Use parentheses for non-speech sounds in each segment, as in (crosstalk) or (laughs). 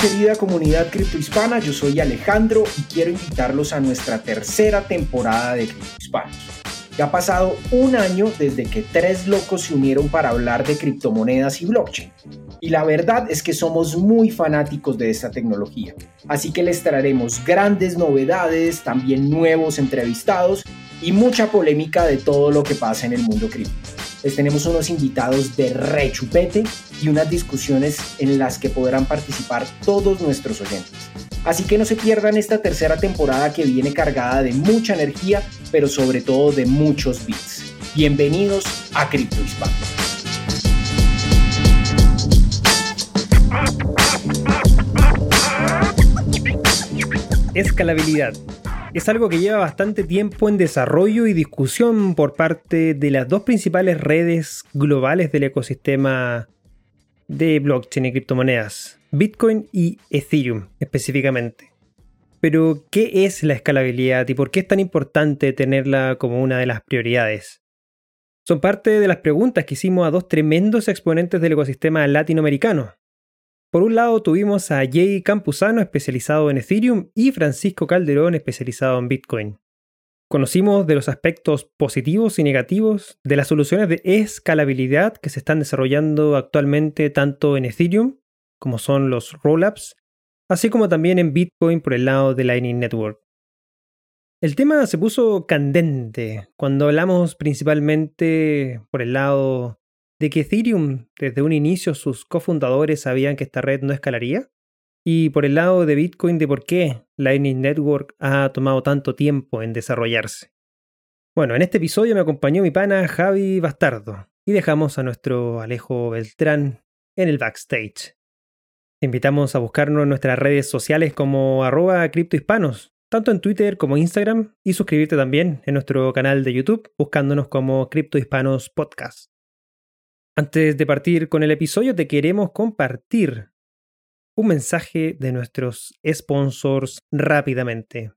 Querida comunidad criptohispana, yo soy Alejandro y quiero invitarlos a nuestra tercera temporada de Criptohispanos. Ya ha pasado un año desde que tres locos se unieron para hablar de criptomonedas y blockchain. Y la verdad es que somos muy fanáticos de esta tecnología. Así que les traeremos grandes novedades, también nuevos entrevistados y mucha polémica de todo lo que pasa en el mundo cripto. Les tenemos unos invitados de rechupete y unas discusiones en las que podrán participar todos nuestros oyentes. Así que no se pierdan esta tercera temporada que viene cargada de mucha energía, pero sobre todo de muchos bits. Bienvenidos a Cripto Hispano. Escalabilidad es algo que lleva bastante tiempo en desarrollo y discusión por parte de las dos principales redes globales del ecosistema de blockchain y criptomonedas, Bitcoin y Ethereum específicamente. Pero, ¿qué es la escalabilidad y por qué es tan importante tenerla como una de las prioridades? Son parte de las preguntas que hicimos a dos tremendos exponentes del ecosistema latinoamericano, por un lado tuvimos a Jay Campuzano especializado en Ethereum y Francisco Calderón especializado en Bitcoin. Conocimos de los aspectos positivos y negativos de las soluciones de escalabilidad que se están desarrollando actualmente tanto en Ethereum, como son los rollups, así como también en Bitcoin por el lado de Lightning Network. El tema se puso candente cuando hablamos principalmente por el lado de que Ethereum desde un inicio sus cofundadores sabían que esta red no escalaría? Y por el lado de Bitcoin de por qué Lightning Network ha tomado tanto tiempo en desarrollarse. Bueno, en este episodio me acompañó mi pana Javi Bastardo y dejamos a nuestro Alejo Beltrán en el backstage. Te invitamos a buscarnos en nuestras redes sociales como arroba criptohispanos, tanto en Twitter como Instagram, y suscribirte también en nuestro canal de YouTube buscándonos como Criptohispanos Podcast. Antes de partir con el episodio, te queremos compartir un mensaje de nuestros sponsors rápidamente.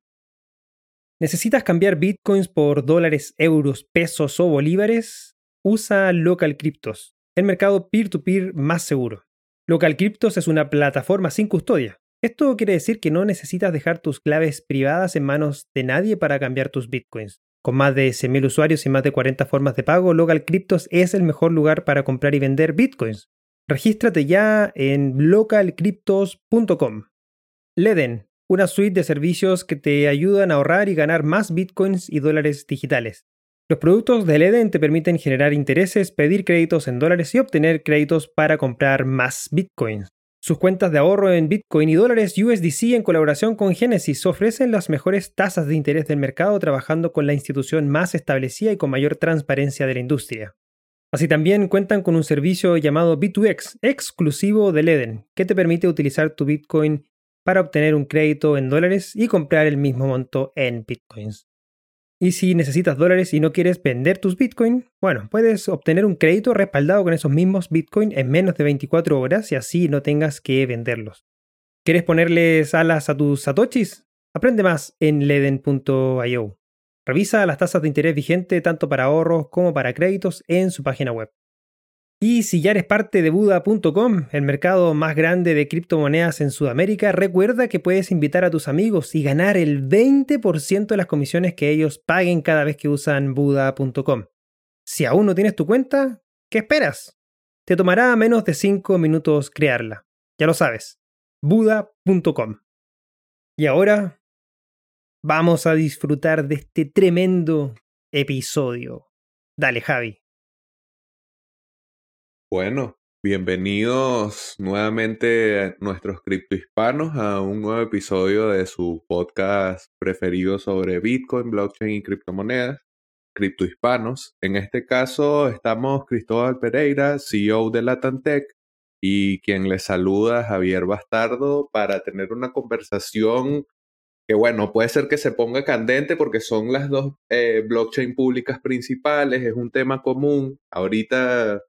¿Necesitas cambiar bitcoins por dólares, euros, pesos o bolívares? Usa Local Cryptos, el mercado peer-to-peer más seguro. Local Cryptos es una plataforma sin custodia. Esto quiere decir que no necesitas dejar tus claves privadas en manos de nadie para cambiar tus bitcoins. Con más de 100.000 usuarios y más de 40 formas de pago, Local Cryptos es el mejor lugar para comprar y vender bitcoins. Regístrate ya en localcryptos.com. Leden, una suite de servicios que te ayudan a ahorrar y ganar más bitcoins y dólares digitales. Los productos de Leden te permiten generar intereses, pedir créditos en dólares y obtener créditos para comprar más bitcoins. Sus cuentas de ahorro en Bitcoin y dólares USDC en colaboración con Genesis ofrecen las mejores tasas de interés del mercado trabajando con la institución más establecida y con mayor transparencia de la industria. Así también cuentan con un servicio llamado B2X, exclusivo de Leden, que te permite utilizar tu Bitcoin para obtener un crédito en dólares y comprar el mismo monto en Bitcoins. Y si necesitas dólares y no quieres vender tus Bitcoin, bueno, puedes obtener un crédito respaldado con esos mismos Bitcoin en menos de 24 horas y así no tengas que venderlos. ¿Quieres ponerles alas a tus satoshis? Aprende más en leden.io. Revisa las tasas de interés vigente tanto para ahorros como para créditos en su página web. Y si ya eres parte de Buda.com, el mercado más grande de criptomonedas en Sudamérica, recuerda que puedes invitar a tus amigos y ganar el 20% de las comisiones que ellos paguen cada vez que usan Buda.com. Si aún no tienes tu cuenta, ¿qué esperas? Te tomará menos de 5 minutos crearla. Ya lo sabes, Buda.com. Y ahora vamos a disfrutar de este tremendo episodio. Dale, Javi. Bueno, bienvenidos nuevamente a nuestros criptohispanos a un nuevo episodio de su podcast preferido sobre Bitcoin, blockchain y criptomonedas, Criptohispanos. En este caso estamos Cristóbal Pereira, CEO de Latantec, y quien les saluda Javier Bastardo para tener una conversación que bueno, puede ser que se ponga candente porque son las dos eh, blockchain públicas principales, es un tema común. Ahorita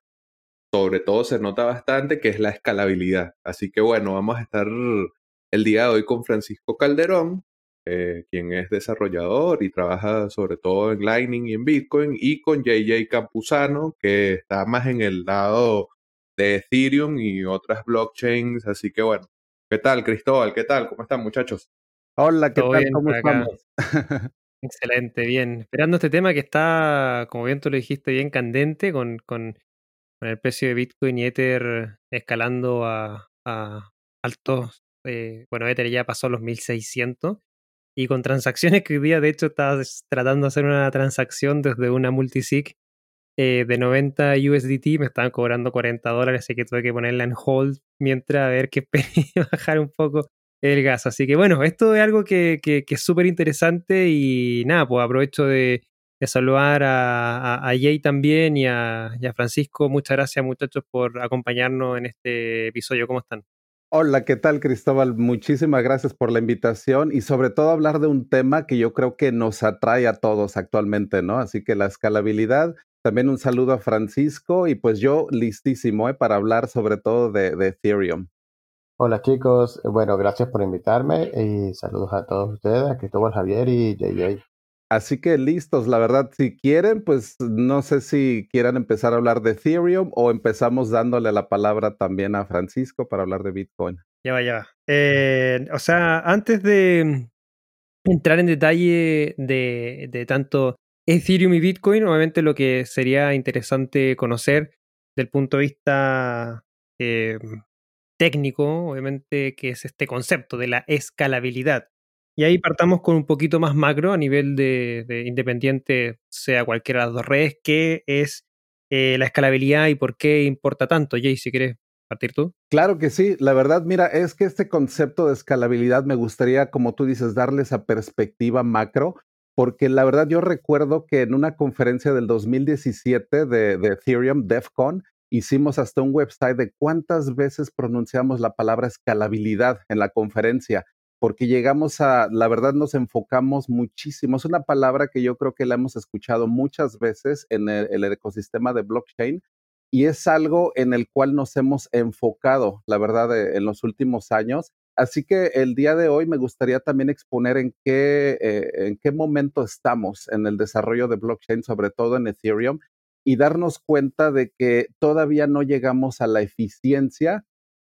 sobre todo se nota bastante, que es la escalabilidad. Así que bueno, vamos a estar el día de hoy con Francisco Calderón, eh, quien es desarrollador y trabaja sobre todo en Lightning y en Bitcoin, y con JJ Campuzano, que está más en el lado de Ethereum y otras blockchains. Así que bueno, ¿Qué tal, Cristóbal? ¿Qué tal? ¿Cómo están, muchachos? Hola, ¿qué tal? ¿Cómo estamos? (laughs) Excelente, bien. Esperando este tema que está, como bien tú lo dijiste, bien candente, con, con, el precio de Bitcoin y Ether escalando a, altos. Eh, bueno, Ether ya pasó los 1600 y con transacciones que hoy día, de hecho, estás tratando de hacer una transacción desde una multisig eh, de 90 USDT, me estaban cobrando 40 dólares, así que tuve que ponerla en hold mientras a ver qué (laughs) bajar un poco el gas. Así que bueno, esto es algo que, es súper interesante y nada, pues aprovecho de, saludar a, Jay también y a, Francisco. Muchas gracias muchachos por acompañarnos en este episodio. ¿Cómo están? Hola, ¿qué tal Cristóbal? Muchísimas gracias por la invitación y sobre todo hablar de un tema que yo creo que nos atrae a todos actualmente, ¿no? Así que la escalabilidad. También un saludo a Francisco y pues yo listísimo ¿eh? para hablar sobre todo de Ethereum. Hola chicos, bueno, gracias por invitarme y saludos a todos ustedes, aquí estuvo Javier y JJ. Así que listos, la verdad, si quieren, pues no sé si quieran empezar a hablar de Ethereum o empezamos dándole la palabra también a Francisco para hablar de Bitcoin. Ya va, ya va. Eh, o sea, antes de entrar en detalle de, de tanto Ethereum y Bitcoin, obviamente lo que sería interesante conocer del punto de vista eh, técnico, obviamente, que es este concepto de la escalabilidad. Y ahí partamos con un poquito más macro a nivel de, independiente, sea cualquiera de las dos redes, qué es eh, la escalabilidad y por qué importa tanto. Jay, si quieres partir tú. Claro que sí, la verdad, mira, es que este concepto de escalabilidad me gustaría, como tú dices, darle esa perspectiva macro, porque la verdad yo recuerdo que en una conferencia del 2017 de, de Ethereum, DEFCON, hicimos hasta un website de cuántas veces pronunciamos la palabra escalabilidad en la conferencia, porque llegamos a, la verdad nos enfocamos muchísimo. Es una palabra que yo creo que la hemos escuchado muchas veces en el, ecosistema de blockchain y es algo en el cual nos hemos enfocado, la verdad, eh, en los últimos años. Así que el día de hoy me gustaría también exponer en qué, eh, en qué momento estamos en el desarrollo de blockchain, sobre todo en Ethereum, y darnos cuenta de que todavía no llegamos a la eficiencia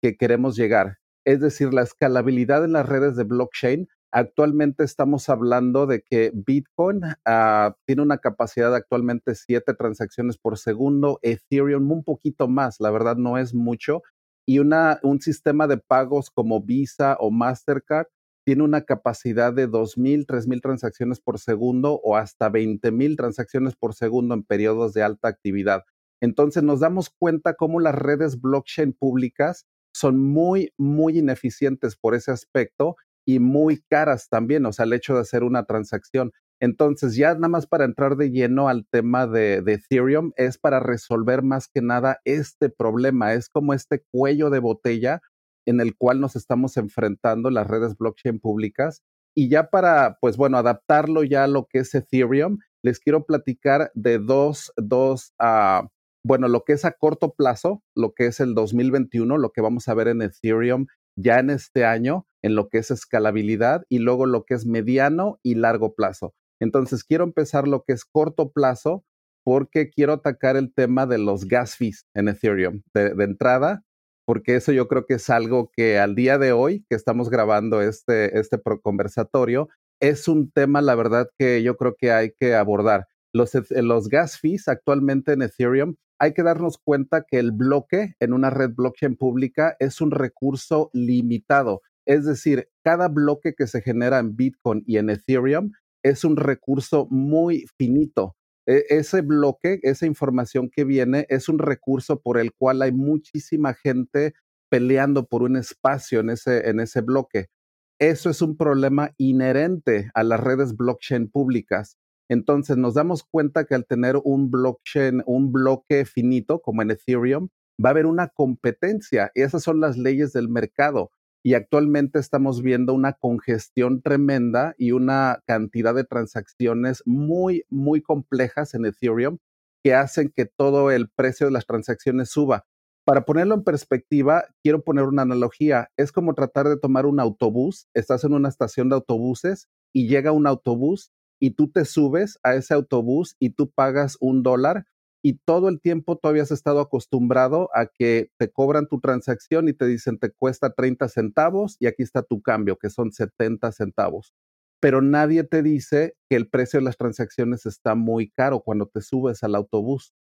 que queremos llegar. Es decir, la escalabilidad en las redes de blockchain. Actualmente estamos hablando de que Bitcoin ah, tiene una capacidad de actualmente siete transacciones por segundo, Ethereum un poquito más, la verdad no es mucho, y una, un sistema de pagos como Visa o Mastercard tiene una capacidad de 2.000, 3.000 transacciones por segundo o hasta 20.000 transacciones por segundo en periodos de alta actividad. Entonces nos damos cuenta cómo las redes blockchain públicas son muy, muy ineficientes por ese aspecto y muy caras también, o sea, el hecho de hacer una transacción. Entonces, ya nada más para entrar de lleno al tema de, Ethereum, es para resolver más que nada este problema, es como este cuello de botella en el cual nos estamos enfrentando las redes blockchain públicas. Y ya para, pues bueno, adaptarlo ya a lo que es Ethereum, les quiero platicar de dos, dos, uh, bueno, lo que es a corto plazo, lo que es el 2021, lo que vamos a ver en Ethereum ya en este año, en lo que es escalabilidad, y luego lo que es mediano y largo plazo. Entonces, quiero empezar lo que es corto plazo, porque quiero atacar el tema de los gas fees en Ethereum. De, entrada, porque eso yo creo que es algo que al día de hoy, que estamos grabando este, este conversatorio, es un tema, la verdad, que yo creo que hay que abordar. Los, los gas fees actualmente en Ethereum, hay que darnos cuenta que el bloque en una red blockchain pública es un recurso limitado. Es decir, cada bloque que se genera en Bitcoin y en Ethereum es un recurso muy finito. E, ese bloque, esa información que viene, es un recurso por el cual hay muchísima gente peleando por un espacio en ese, en ese bloque. Eso es un problema inherente a las redes blockchain públicas. Entonces nos damos cuenta que al tener un blockchain, un bloque finito como en Ethereum, va a haber una competencia. Esas son las leyes del mercado y actualmente estamos viendo una congestión tremenda y una cantidad de transacciones muy, muy complejas en Ethereum que hacen que todo el precio de las transacciones suba. Para ponerlo en perspectiva, quiero poner una analogía. Es como tratar de tomar un autobús, estás en una estación de autobuses y llega un autobús y tú te subes a ese autobús y tú pagas un dólar y todo el tiempo todavía has estado acostumbrado a que te cobran tu transacción y te dicen te cuesta 30 centavos y aquí está tu cambio, que son 70 centavos. Pero nadie te dice que el precio de las transacciones está muy caro cuando te subes al autobús.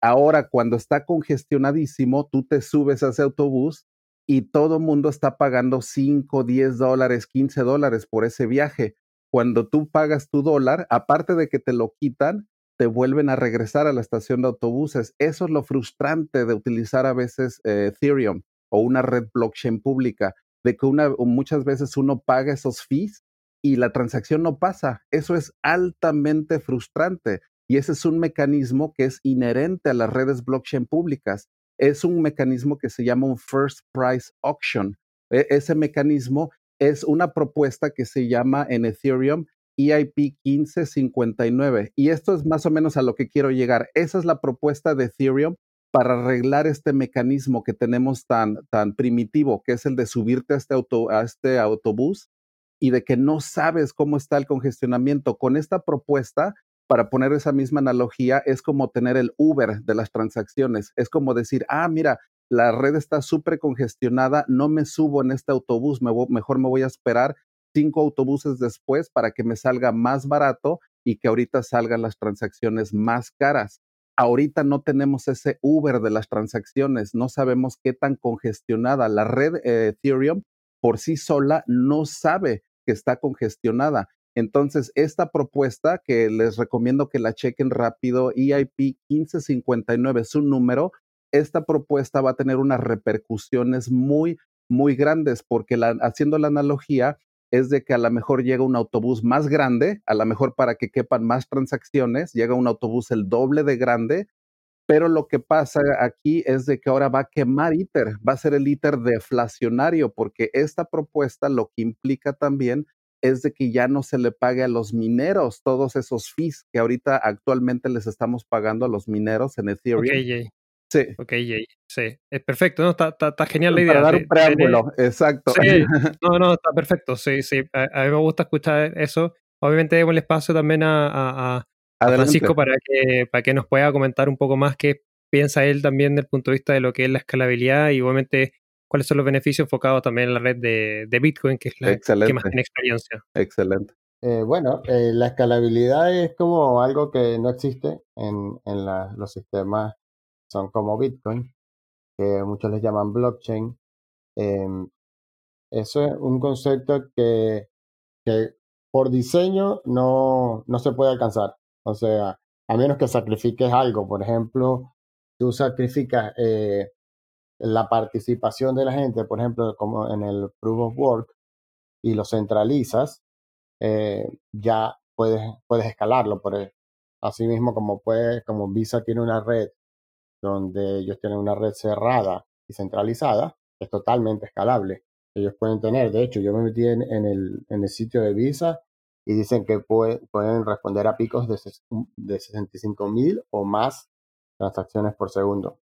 Ahora, cuando está congestionadísimo, tú te subes a ese autobús y todo el mundo está pagando 5, 10 dólares, 15 dólares por ese viaje. Cuando tú pagas tu dólar, aparte de que te lo quitan, te vuelven a regresar a la estación de autobuses. Eso es lo frustrante de utilizar a veces eh, Ethereum o una red blockchain pública, de que una, muchas veces uno paga esos fees y la transacción no pasa. Eso es altamente frustrante y ese es un mecanismo que es inherente a las redes blockchain públicas. Es un mecanismo que se llama un first price auction. E, ese mecanismo es una propuesta que se llama en Ethereum EIP 1559. Y esto es más o menos a lo que quiero llegar. Esa es la propuesta de Ethereum para arreglar este mecanismo que tenemos tan, tan primitivo, que es el de subirte a este, auto, a este autobús y de que no sabes cómo está el congestionamiento. Con esta propuesta, para poner esa misma analogía, es como tener el Uber de las transacciones. Es como decir, ah, mira, la red está súper congestionada, no me subo en este autobús, mejor me voy a esperar cinco autobuses después para que me salga más barato y que ahorita salgan las transacciones más caras. Ahorita no tenemos ese Uber de las transacciones, no sabemos qué tan congestionada. La red eh, Ethereum por sí sola no sabe que está congestionada. Entonces, esta propuesta que les recomiendo que la chequen rápido, EIP 1559 es un número, esta propuesta va a tener unas repercusiones muy, muy grandes porque haciendo la analogía, es de que a lo mejor llega un autobús más grande, a lo mejor para que quepan más transacciones, llega un autobús el doble de grande, pero lo que pasa aquí es de que ahora va a quemar ITER, va a ser el ITER deflacionario, porque esta propuesta lo que implica también es de que ya no se le pague a los mineros todos esos fees que ahorita actualmente les estamos pagando a los mineros en Ethereum. Sí. Ok, sí. Es perfecto, ¿no? Está, está, genial la idea. Para dar un preámbulo, exacto. Sí, (laughs) no, no, está perfecto, sí, sí. A, mí me gusta escuchar eso. Obviamente demos el espacio también a, a, Francisco para que, para que nos pueda comentar un poco más qué piensa él también desde el punto de vista de lo que es la escalabilidad y obviamente cuáles son los beneficios enfocados también en la red de, de Bitcoin, que es la que más tiene experiencia. Excelente. Eh, bueno, eh, la escalabilidad es como algo que no existe en, en la, los sistemas son como Bitcoin, que muchos les llaman blockchain. Em, eso es un concepto que, que por diseño no, no se puede alcanzar. O sea, a menos que sacrifiques algo. Por ejemplo, tú sacrificas eh, la participación de la gente, por ejemplo, como en el Proof of Work, y lo centralizas, eh, ya puedes, puedes escalarlo. Por, e, así mismo como, puede, como Visa tiene una red donde ellos tienen una red cerrada y centralizada, es totalmente escalable. Ellos pueden tener, de hecho, yo me metí en, el, en el sitio de Visa y dicen que pueden responder a picos de, de 65 mil o más transacciones por segundo.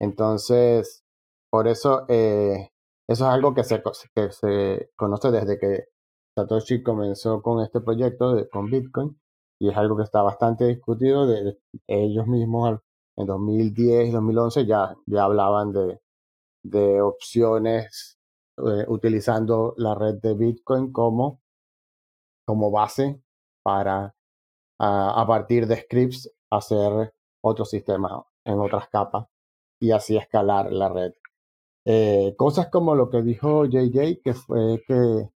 Entonces, por eso, eh, eso es algo que se, que se conoce desde que Satoshi comenzó con este proyecto de, con Bitcoin y es algo que está bastante discutido de, ellos mismos en 2010 y 2011 ya, ya hablaban de, de opciones eh, utilizando la red de Bitcoin como, como base para a partir de scripts hacer otros sistemas en otras capas y así escalar la red. Eh, cosas como lo que dijo JJ, que fue que,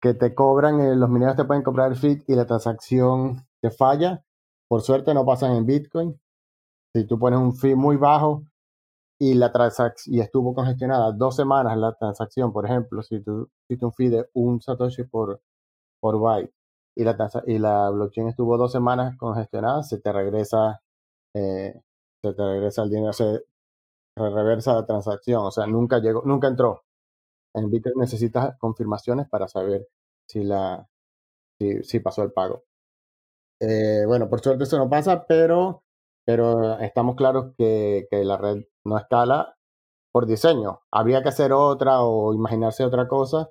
que te cobran, eh, los mineros te pueden cobrar el feed y la transacción te falla. Por suerte no pasan en Bitcoin. Si tú pones un fee muy bajo y la y estuvo congestionada dos semanas la transacción, por ejemplo, si tú hiciste un fee de un Satoshi por, por byte y la, y la blockchain estuvo dos semanas congestionada, se te regresa, eh, se te regresa el dinero, se reversa la transacción, o sea, nunca llegó, nunca entró. En Bitcoin necesitas confirmaciones para saber si la si, si pasó el pago. Eh, bueno, por suerte eso no pasa, pero pero estamos claros que, que la red no escala por diseño. Habría que hacer otra o imaginarse otra cosa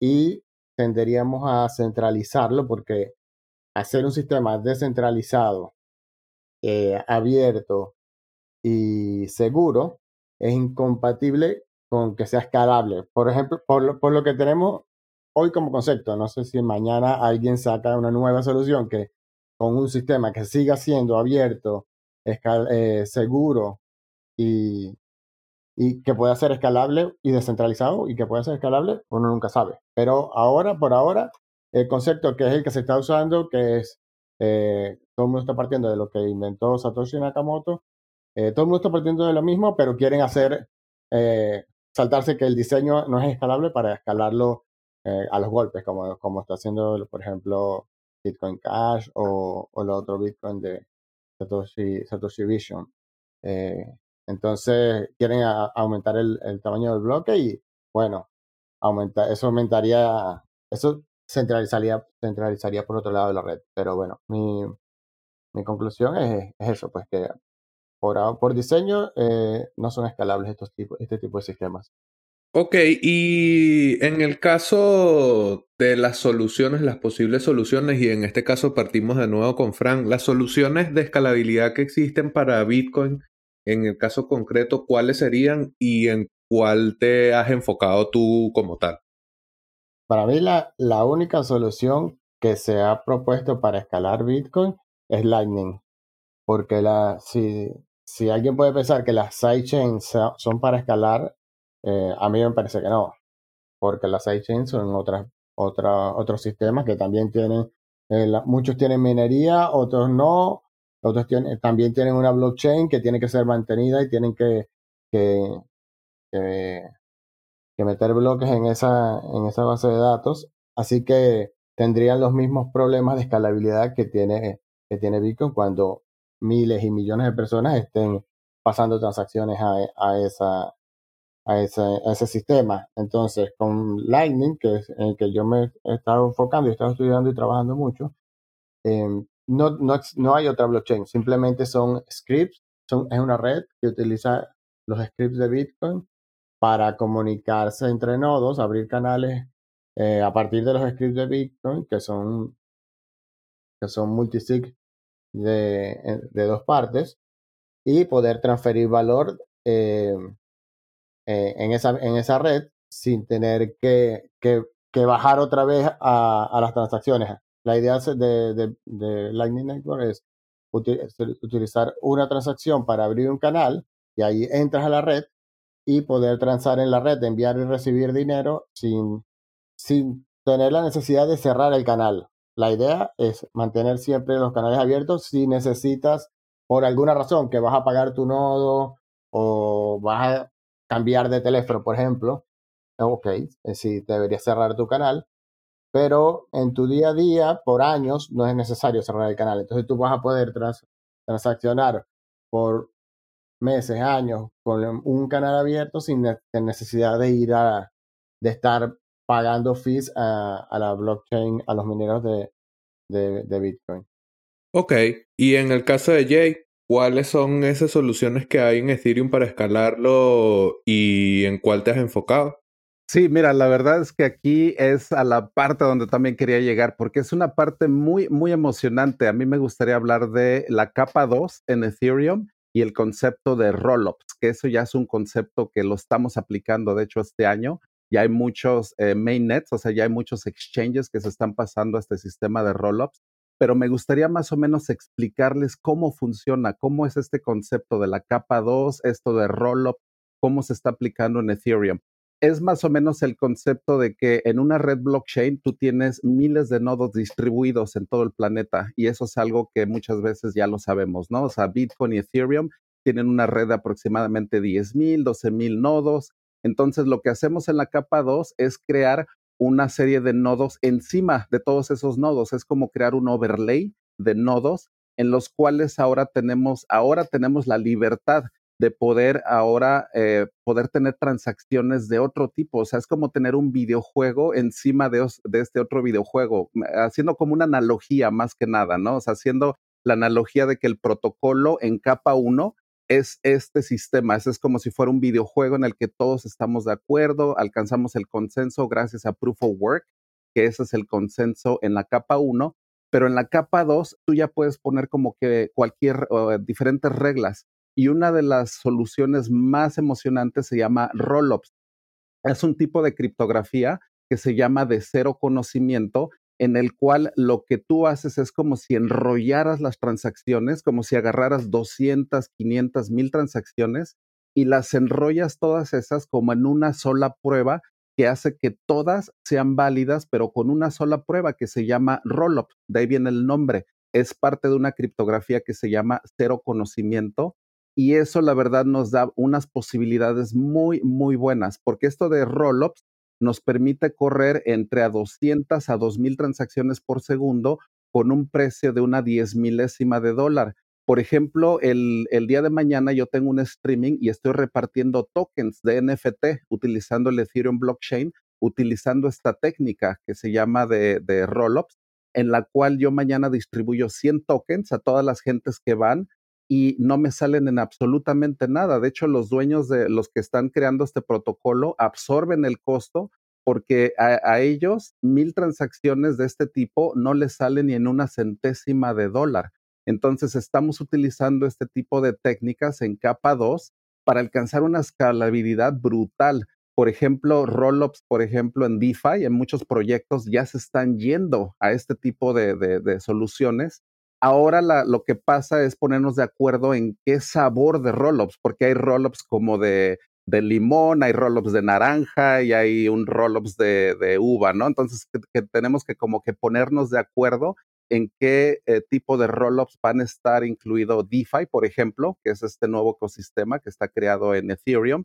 y tenderíamos a centralizarlo porque hacer un sistema descentralizado eh, abierto y seguro es incompatible con que sea escalable. Por ejemplo, por lo, por lo que tenemos hoy como concepto, no sé si mañana alguien saca una nueva solución que con un sistema que siga siendo abierto, eh, seguro y, y que pueda ser escalable y descentralizado y que pueda ser escalable, uno nunca sabe. Pero ahora, por ahora, el concepto que es el que se está usando, que es, eh, todo el mundo está partiendo de lo que inventó Satoshi Nakamoto, eh, todo el mundo está partiendo de lo mismo, pero quieren hacer, eh, saltarse que el diseño no es escalable para escalarlo a los golpes, como, como está haciendo, por ejemplo, Bitcoin Cash o, o el otro Bitcoin de Satoshi, Satoshi Vision. entonces, quieren aumentar el, el, tamaño del bloque y, bueno, aumenta, eso aumentaría, eso centralizaría, centralizaría por otro lado de la red. Pero bueno, mi, mi conclusión es, eso, pues que por, por diseño eh, no son escalables estos tipos, este tipo de sistemas. Ok, y en el caso de las soluciones, las posibles soluciones, y en este caso partimos de nuevo con Frank, las soluciones de escalabilidad que existen para Bitcoin, en el caso concreto, ¿cuáles serían y en cuál te has enfocado tú como tal? Para mí la, la única solución que se ha propuesto para escalar Bitcoin es Lightning. Porque la, si, si alguien puede pensar que las sidechains son para escalar, eh, a mí me parece que no. Porque las sidechains son otras, otra, otros sistemas que también tienen, eh, muchos tienen minería, otros no, otros tienen, también tienen una blockchain que tiene que ser mantenida y tienen que, que, meter bloques en esa, en esa base de datos. Así que tendrían los mismos problemas de escalabilidad que tiene, que tiene Bitcoin cuando miles y millones de personas estén pasando transacciones a, esa, a, ese, sistema. Entonces, con Lightning, que es en el que yo me he estado enfocando y he estado estudiando y trabajando mucho, em, no, no, no hay otra blockchain, simplemente son scripts, son, es una red que utiliza los scripts de Bitcoin para comunicarse entre nodos, abrir canales eh, a partir de los scripts de Bitcoin, que son, que son multisig de, de dos partes, y poder transferir valor eh, eh, en, esa, en esa red sin tener que, que, bajar otra vez a, las transacciones. La idea de, de, de Lightning Network es utilizar una transacción para abrir un canal y ahí entras a la red y poder transar en la red, enviar y recibir dinero sin, sin tener la necesidad de cerrar el canal. La idea es mantener siempre los canales abiertos si necesitas por alguna razón que vas a pagar tu nodo o vas a cambiar de teléfono, por ejemplo. Ok, eh, sí, deberías cerrar tu canal, pero en tu día a día, por años, no es necesario cerrar el canal. Entonces tú vas a poder transaccionar por meses, años, con un canal abierto sin necesidad de ir a, de estar pagando fees a, la blockchain, a los mineros de, de, Bitcoin. Ok, y en el caso de Jay, ¿cuáles son esas soluciones que hay en Ethereum para escalarlo y en cuál te has enfocado? Sí, mira, la verdad es que aquí es a la parte donde también quería llegar, porque es una parte muy, muy emocionante. A mí me gustaría hablar de la capa 2 en Ethereum y el concepto de rollups, que eso ya es un concepto que lo estamos aplicando, de hecho, este año. Ya hay muchos eh, mainnets, o sea, ya hay muchos exchanges que se están pasando a este sistema de rollups, pero me gustaría más o menos explicarles cómo funciona, cómo es este concepto de la capa 2, esto de rollup, cómo se está aplicando en Ethereum es más o menos el concepto de que en una red blockchain tú tienes miles de nodos distribuidos en todo el planeta y eso es algo que muchas veces ya lo sabemos, ¿no? O sea, Bitcoin y Ethereum tienen una red de aproximadamente 10.000, 12.000 nodos. Entonces, lo que hacemos en la capa 2 es crear una serie de nodos encima de todos esos nodos. Es como crear un overlay de nodos en los cuales ahora tenemos, ahora tenemos la libertad de poder ahora eh, poder tener transacciones de otro tipo. O sea, es como tener un videojuego encima de, de, este otro videojuego, haciendo como una analogía más que nada, ¿no? O sea, haciendo la analogía de que el protocolo en capa 1 es este sistema. es como si fuera un videojuego en el que todos estamos de acuerdo, alcanzamos el consenso gracias a Proof of Work, que ese es el consenso en la capa 1. pero en la capa 2 tú ya puedes poner como que cualquier, diferentes reglas. Y una de las soluciones más emocionantes se llama Rollups. Es un tipo de criptografía que se llama de cero conocimiento, en el cual lo que tú haces es como si enrollaras las transacciones, como si agarraras 200, 500, mil transacciones y las enrollas todas esas como en una sola prueba que hace que todas sean válidas, pero con una sola prueba que se llama rollup. De ahí viene el nombre. Es parte de una criptografía que se llama cero conocimiento. Y eso, la verdad, nos da unas posibilidades muy, muy buenas, porque esto de rollups nos permite correr entre a 200 a 2000 transacciones por segundo con un precio de una diez milésima de dólar. Por ejemplo, el, día de mañana yo tengo un streaming y estoy repartiendo tokens de NFT utilizando el Ethereum blockchain, utilizando esta técnica que se llama de, de rollups, en la cual yo mañana distribuyo 100 tokens a todas las gentes que van y no me salen en absolutamente nada. De hecho, los dueños de los que están creando este protocolo absorben el costo porque a, ellos mil transacciones de este tipo no les salen ni en una centésima de dólar. Entonces estamos utilizando este tipo de técnicas en capa 2 para alcanzar una escalabilidad brutal. Por ejemplo, rollups, por ejemplo, en DeFi, en muchos proyectos ya se están yendo a este tipo de, soluciones. Ahora lo que pasa es ponernos de acuerdo en qué sabor de rollups, porque hay rollups como de, limón, hay rollups de naranja y hay un rollups de, uva, ¿no? Entonces que tenemos que como que ponernos de acuerdo en qué eh, tipo de rollups van a estar incluido DeFi, por ejemplo, que es este nuevo ecosistema que está creado en Ethereum.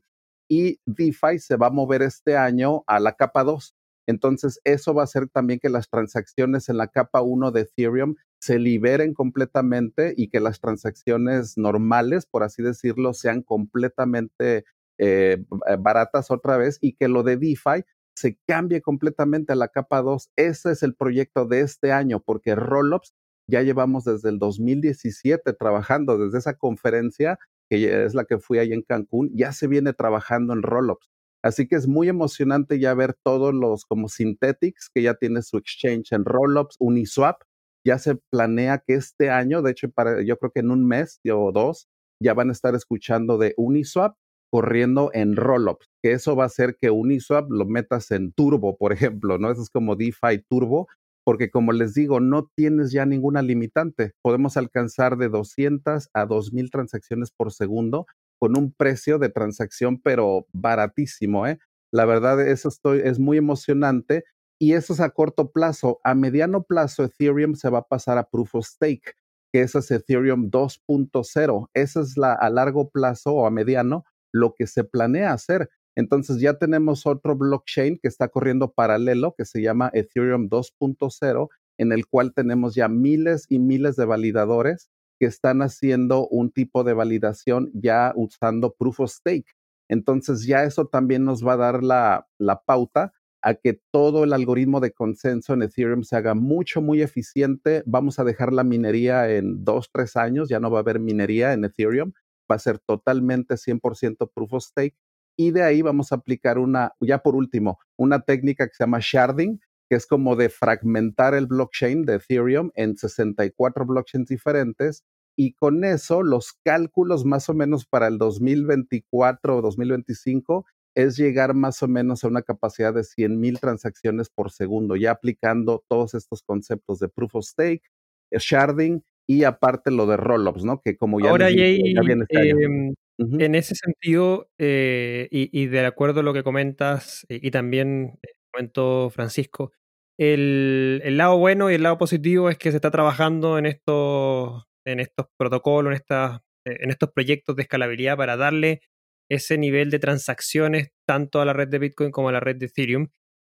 Y DeFi se va a mover este año a la capa 2. Entonces, eso va a hacer también que las transacciones en la capa 1 de Ethereum se liberen completamente y que las transacciones normales, por así decirlo, sean completamente eh, baratas otra vez y que lo de DeFi se cambie completamente a la capa 2. Ese es el proyecto de este año, porque Rollups ya llevamos desde el 2017 trabajando, desde esa conferencia, que es la que fui ahí en Cancún, ya se viene trabajando en Rollups. Así que es muy emocionante ya ver todos los como Synthetics, que ya tiene su exchange en Rollups, Uniswap, ya se planea que este año, de hecho, para, yo creo que en un mes o dos, ya van a estar escuchando de Uniswap corriendo en rollups, que eso va a hacer que Uniswap lo metas en turbo, por ejemplo, ¿no? Eso es como DeFi turbo, porque como les digo, no tienes ya ninguna limitante. Podemos alcanzar de 200 a 2000 transacciones por segundo con un precio de transacción, pero baratísimo, ¿eh? La verdad, eso estoy, es muy emocionante y eso es a corto plazo. A mediano plazo, Ethereum se va a pasar a Proof of Stake, que es Ethereum 2.0. Esa es la a largo plazo o a mediano lo que se planea hacer. Entonces ya tenemos otro blockchain que está corriendo paralelo que se llama Ethereum 2.0, en el cual tenemos ya miles y miles de validadores que están haciendo un tipo de validación ya usando proof of stake. Entonces ya eso también nos va a dar la pauta a que todo el algoritmo de consenso en Ethereum se haga mucho, muy eficiente. Vamos a dejar la minería en dos, tres años, ya no va a haber minería en Ethereum va a ser totalmente 100% proof of stake. Y de ahí vamos a aplicar una, ya por último, una técnica que se llama sharding, que es como de fragmentar el blockchain de Ethereum en 64 blockchains diferentes. Y con eso, los cálculos más o menos para el 2024 o 2025 es llegar más o menos a una capacidad de 100.000 transacciones por segundo, ya aplicando todos estos conceptos de proof of stake, sharding y aparte lo de rollups, ¿no? Que como ya, Ahora, viene este em, en ese sentido, eh, y, de acuerdo a lo que comentas, y, también eh, comentó Francisco, el, lado bueno y el lado positivo es que se está trabajando en estos, en estos protocolos, en, estas, eh, en estos proyectos de escalabilidad para darle ese nivel de transacciones tanto a la red de Bitcoin como a la red de Ethereum.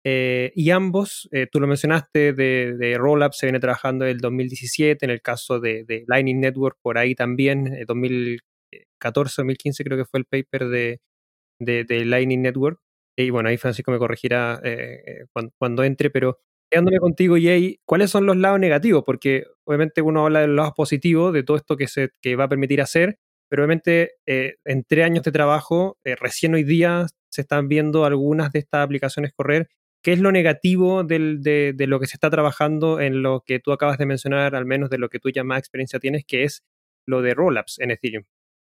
Eh, y ambos, eh, tú lo mencionaste, de, de Rollup se viene trabajando en el 2017, en el caso de, Lightning Network por ahí también, 2014, 2015 creo que fue el paper de, de, Lightning Network. Y bueno, ahí Francisco me corregirá eh, cuando, entre, pero quedándome contigo, Jay, ¿cuáles son los lados negativos? Porque obviamente uno habla de los lados positivos, de todo esto que, se, que va a permitir hacer, pero obviamente en tres años de trabajo, recién hoy día se están viendo algunas de estas aplicaciones correr ¿Qué es lo negativo de, lo que se está trabajando en lo que tú acabas de mencionar, al menos de lo que tú ya más experiencia tienes, que es lo de rollups en Ethereum?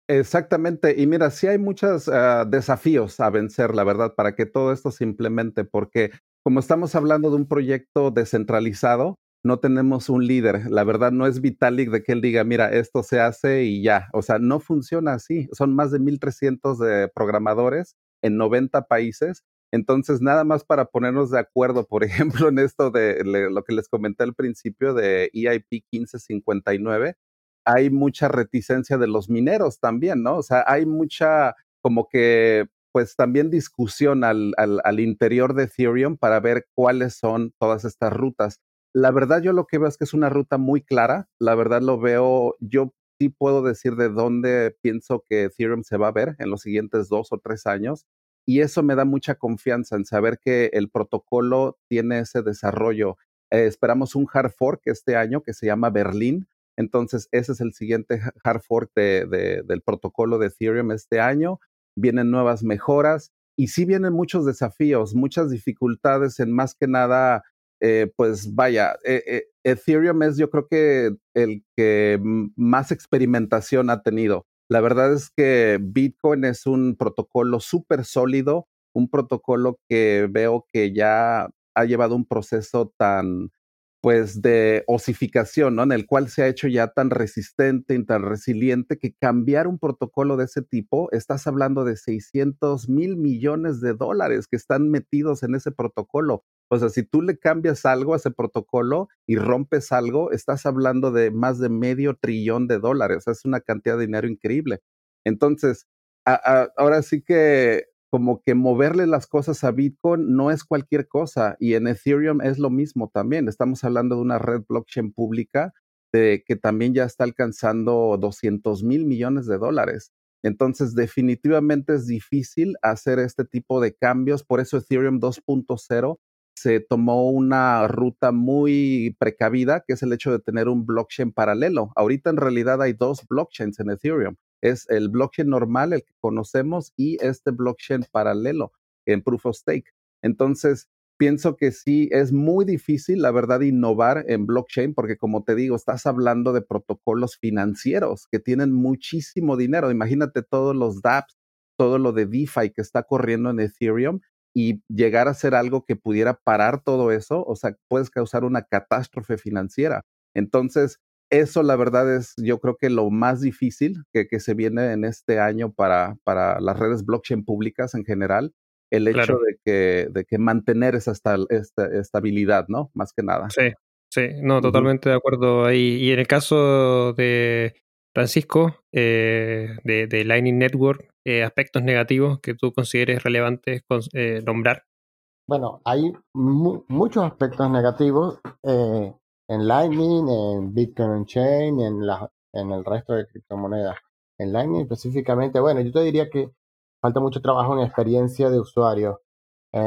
Exactamente. Y mira, sí hay muchos ah, desafíos a vencer, la verdad, para que todo esto se implemente, porque como estamos hablando de un proyecto descentralizado, no tenemos un líder. La verdad no es Vitalik de que él diga, mira, esto se hace y ya. O sea, no funciona así. Son más de 1.300 de programadores en 90 países. Entonces, nada más para ponernos de acuerdo, por (laughs) ejemplo, en esto de lo que les comenté al principio de EIP 1559, hay mucha reticencia de los mineros también, ¿no? O sea, hay mucha como que pues también discusión al, al, al, interior de Ethereum para ver cuáles son todas estas rutas. La verdad yo lo que veo es que es una ruta muy clara, la verdad lo veo, yo sí puedo decir de dónde pienso que Ethereum se va a ver en los siguientes dos o tres años y eso me da mucha confianza en saber que el protocolo tiene ese desarrollo. Eh, esperamos un hard fork este año que se llama Berlín, entonces ese es el siguiente hard fork de, del protocolo de Ethereum este año. Vienen nuevas mejoras y sí vienen muchos desafíos, muchas dificultades en más que nada eh, pues vaya, eh, eh, Ethereum es yo creo que el que más experimentación ha tenido. La verdad es que Bitcoin es un protocolo súper sólido, un protocolo que veo que ya ha llevado un proceso tan pues de osificación, ¿no? En el cual se ha hecho ya tan resistente y tan resiliente que cambiar un protocolo de ese tipo, estás hablando de 600 mil millones de dólares que están metidos en ese protocolo. O sea, si tú le cambias algo a ese protocolo y rompes algo, estás hablando de más de medio trillón de dólares. Es una cantidad de dinero increíble. Entonces, ahora sí que como que moverle las cosas a Bitcoin no es cualquier cosa y en Ethereum es lo mismo también. Estamos hablando de una red blockchain pública de, que también ya está alcanzando 200 mil millones de dólares. Entonces, definitivamente es difícil hacer este tipo de cambios. Por eso Ethereum 2.0 se tomó una ruta muy precavida, que es el hecho de tener un blockchain paralelo. Ahorita en realidad hay dos blockchains en Ethereum es el blockchain normal, el que conocemos, y este blockchain paralelo en Proof of Stake. Entonces, pienso que sí es muy difícil, la verdad, innovar en blockchain, porque como te digo, estás hablando de protocolos financieros que tienen muchísimo dinero. Imagínate todos los dApps, todo lo de DeFi que está corriendo en Ethereum y llegar a ser algo que pudiera parar todo eso, o sea, puedes causar una catástrofe financiera. Entonces, eso la verdad es yo creo que lo más difícil que, que se viene en este año para, para, las redes blockchain públicas en general, el hecho de, que, de que mantener esa esta, estabilidad, ¿no? Más que nada. Sí, sí, no, totalmente de acuerdo ahí. Y en el caso de Francisco, eh, de, de, Lightning Network, eh, aspectos negativos que tú consideres relevantes eh, nombrar. Bueno, hay muchos aspectos negativos. Eh, en Lightning, en Bitcoin Chain, en, la, en el resto de criptomonedas. En Lightning específicamente, bueno, yo te diría que falta mucho trabajo en experiencia de usuario.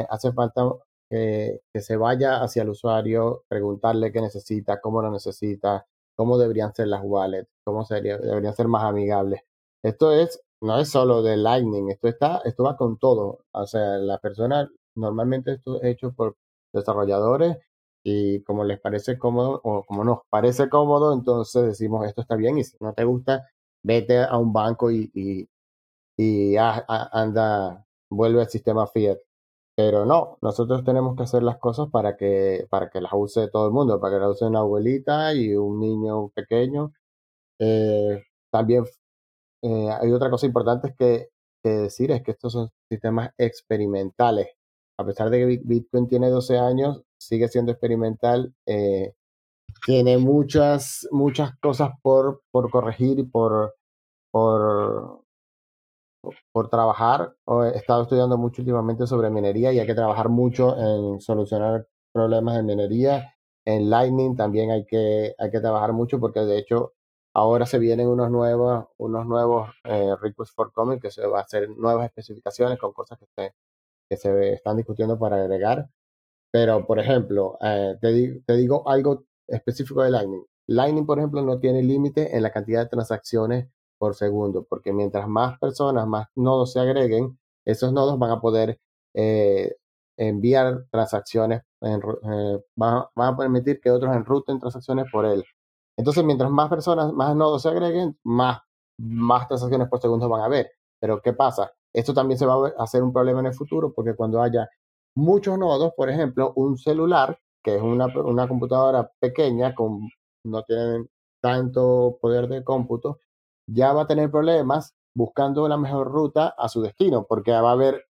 Hace falta que se vaya hacia el usuario, preguntarle qué necesita, cómo lo necesita, cómo deberían ser las wallets, cómo deberían ser más amigables. Esto es, no es solo de Lightning, esto está, esto va con todo. O sea, la persona, normalmente esto es hecho por desarrolladores y como les parece cómodo o como nos parece cómodo, entonces decimos esto está bien y si no te gusta, vete a un banco y, y, y anda, vuelve al sistema fiat. Pero no, nosotros tenemos que hacer las cosas para que, para que las use todo el mundo, para que las use una abuelita y un niño pequeño. Eh, también eh, hay otra cosa importante que, decir, es que estos son sistemas experimentales. A pesar de que Bitcoin tiene 12 años, sigue siendo experimental. Eh, tiene muchas, muchas cosas por, por corregir y por, por, por trabajar. He estado estudiando mucho últimamente sobre minería y hay que trabajar mucho en solucionar problemas de minería. En Lightning también hay que, hay que trabajar mucho porque de hecho ahora se vienen unos nuevos, unos nuevos eh, requests for comment que se va a hacer nuevas especificaciones con cosas que se, que se están discutiendo para agregar. Pero, por ejemplo, eh, te, digo algo específico de Lightning. Lightning, por ejemplo, no tiene límite en la cantidad de transacciones por segundo, porque mientras más personas, más nodos se agreguen, esos nodos van a poder eh, enviar transacciones, en, eh, van, a permitir que otros enruten transacciones por él. Entonces, mientras más personas, más nodos se agreguen, más, transacciones por segundo van a haber. Pero, ¿qué pasa? Esto también se va a hacer un problema en el futuro porque cuando haya muchos nodos, por ejemplo, un celular, que es una, una computadora pequeña, con, no tiene tanto poder de cómputo, ya va a tener problemas buscando la mejor ruta a su destino, porque va a haber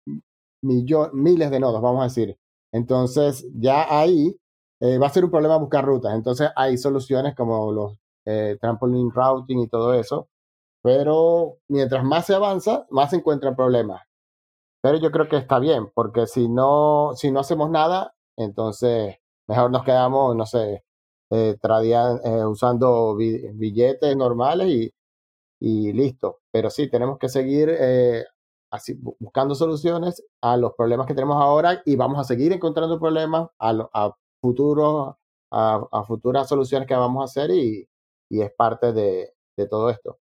miles de nodos, vamos a decir. Entonces, ya ahí eh, va a ser un problema buscar rutas. Entonces, hay soluciones como los eh, routing y todo eso, pero mientras más se avanza, más se encuentran problemas. Pero yo creo que está bien, porque si no, si no hacemos nada, entonces mejor nos quedamos, no sé, eh, eh usando billetes normales y, y, listo. Pero sí, tenemos que seguir eh, así, buscando soluciones a los problemas que tenemos ahora y vamos a seguir encontrando problemas a, a futuro, a, a, futuras soluciones que vamos a hacer y, y es parte de, de todo esto.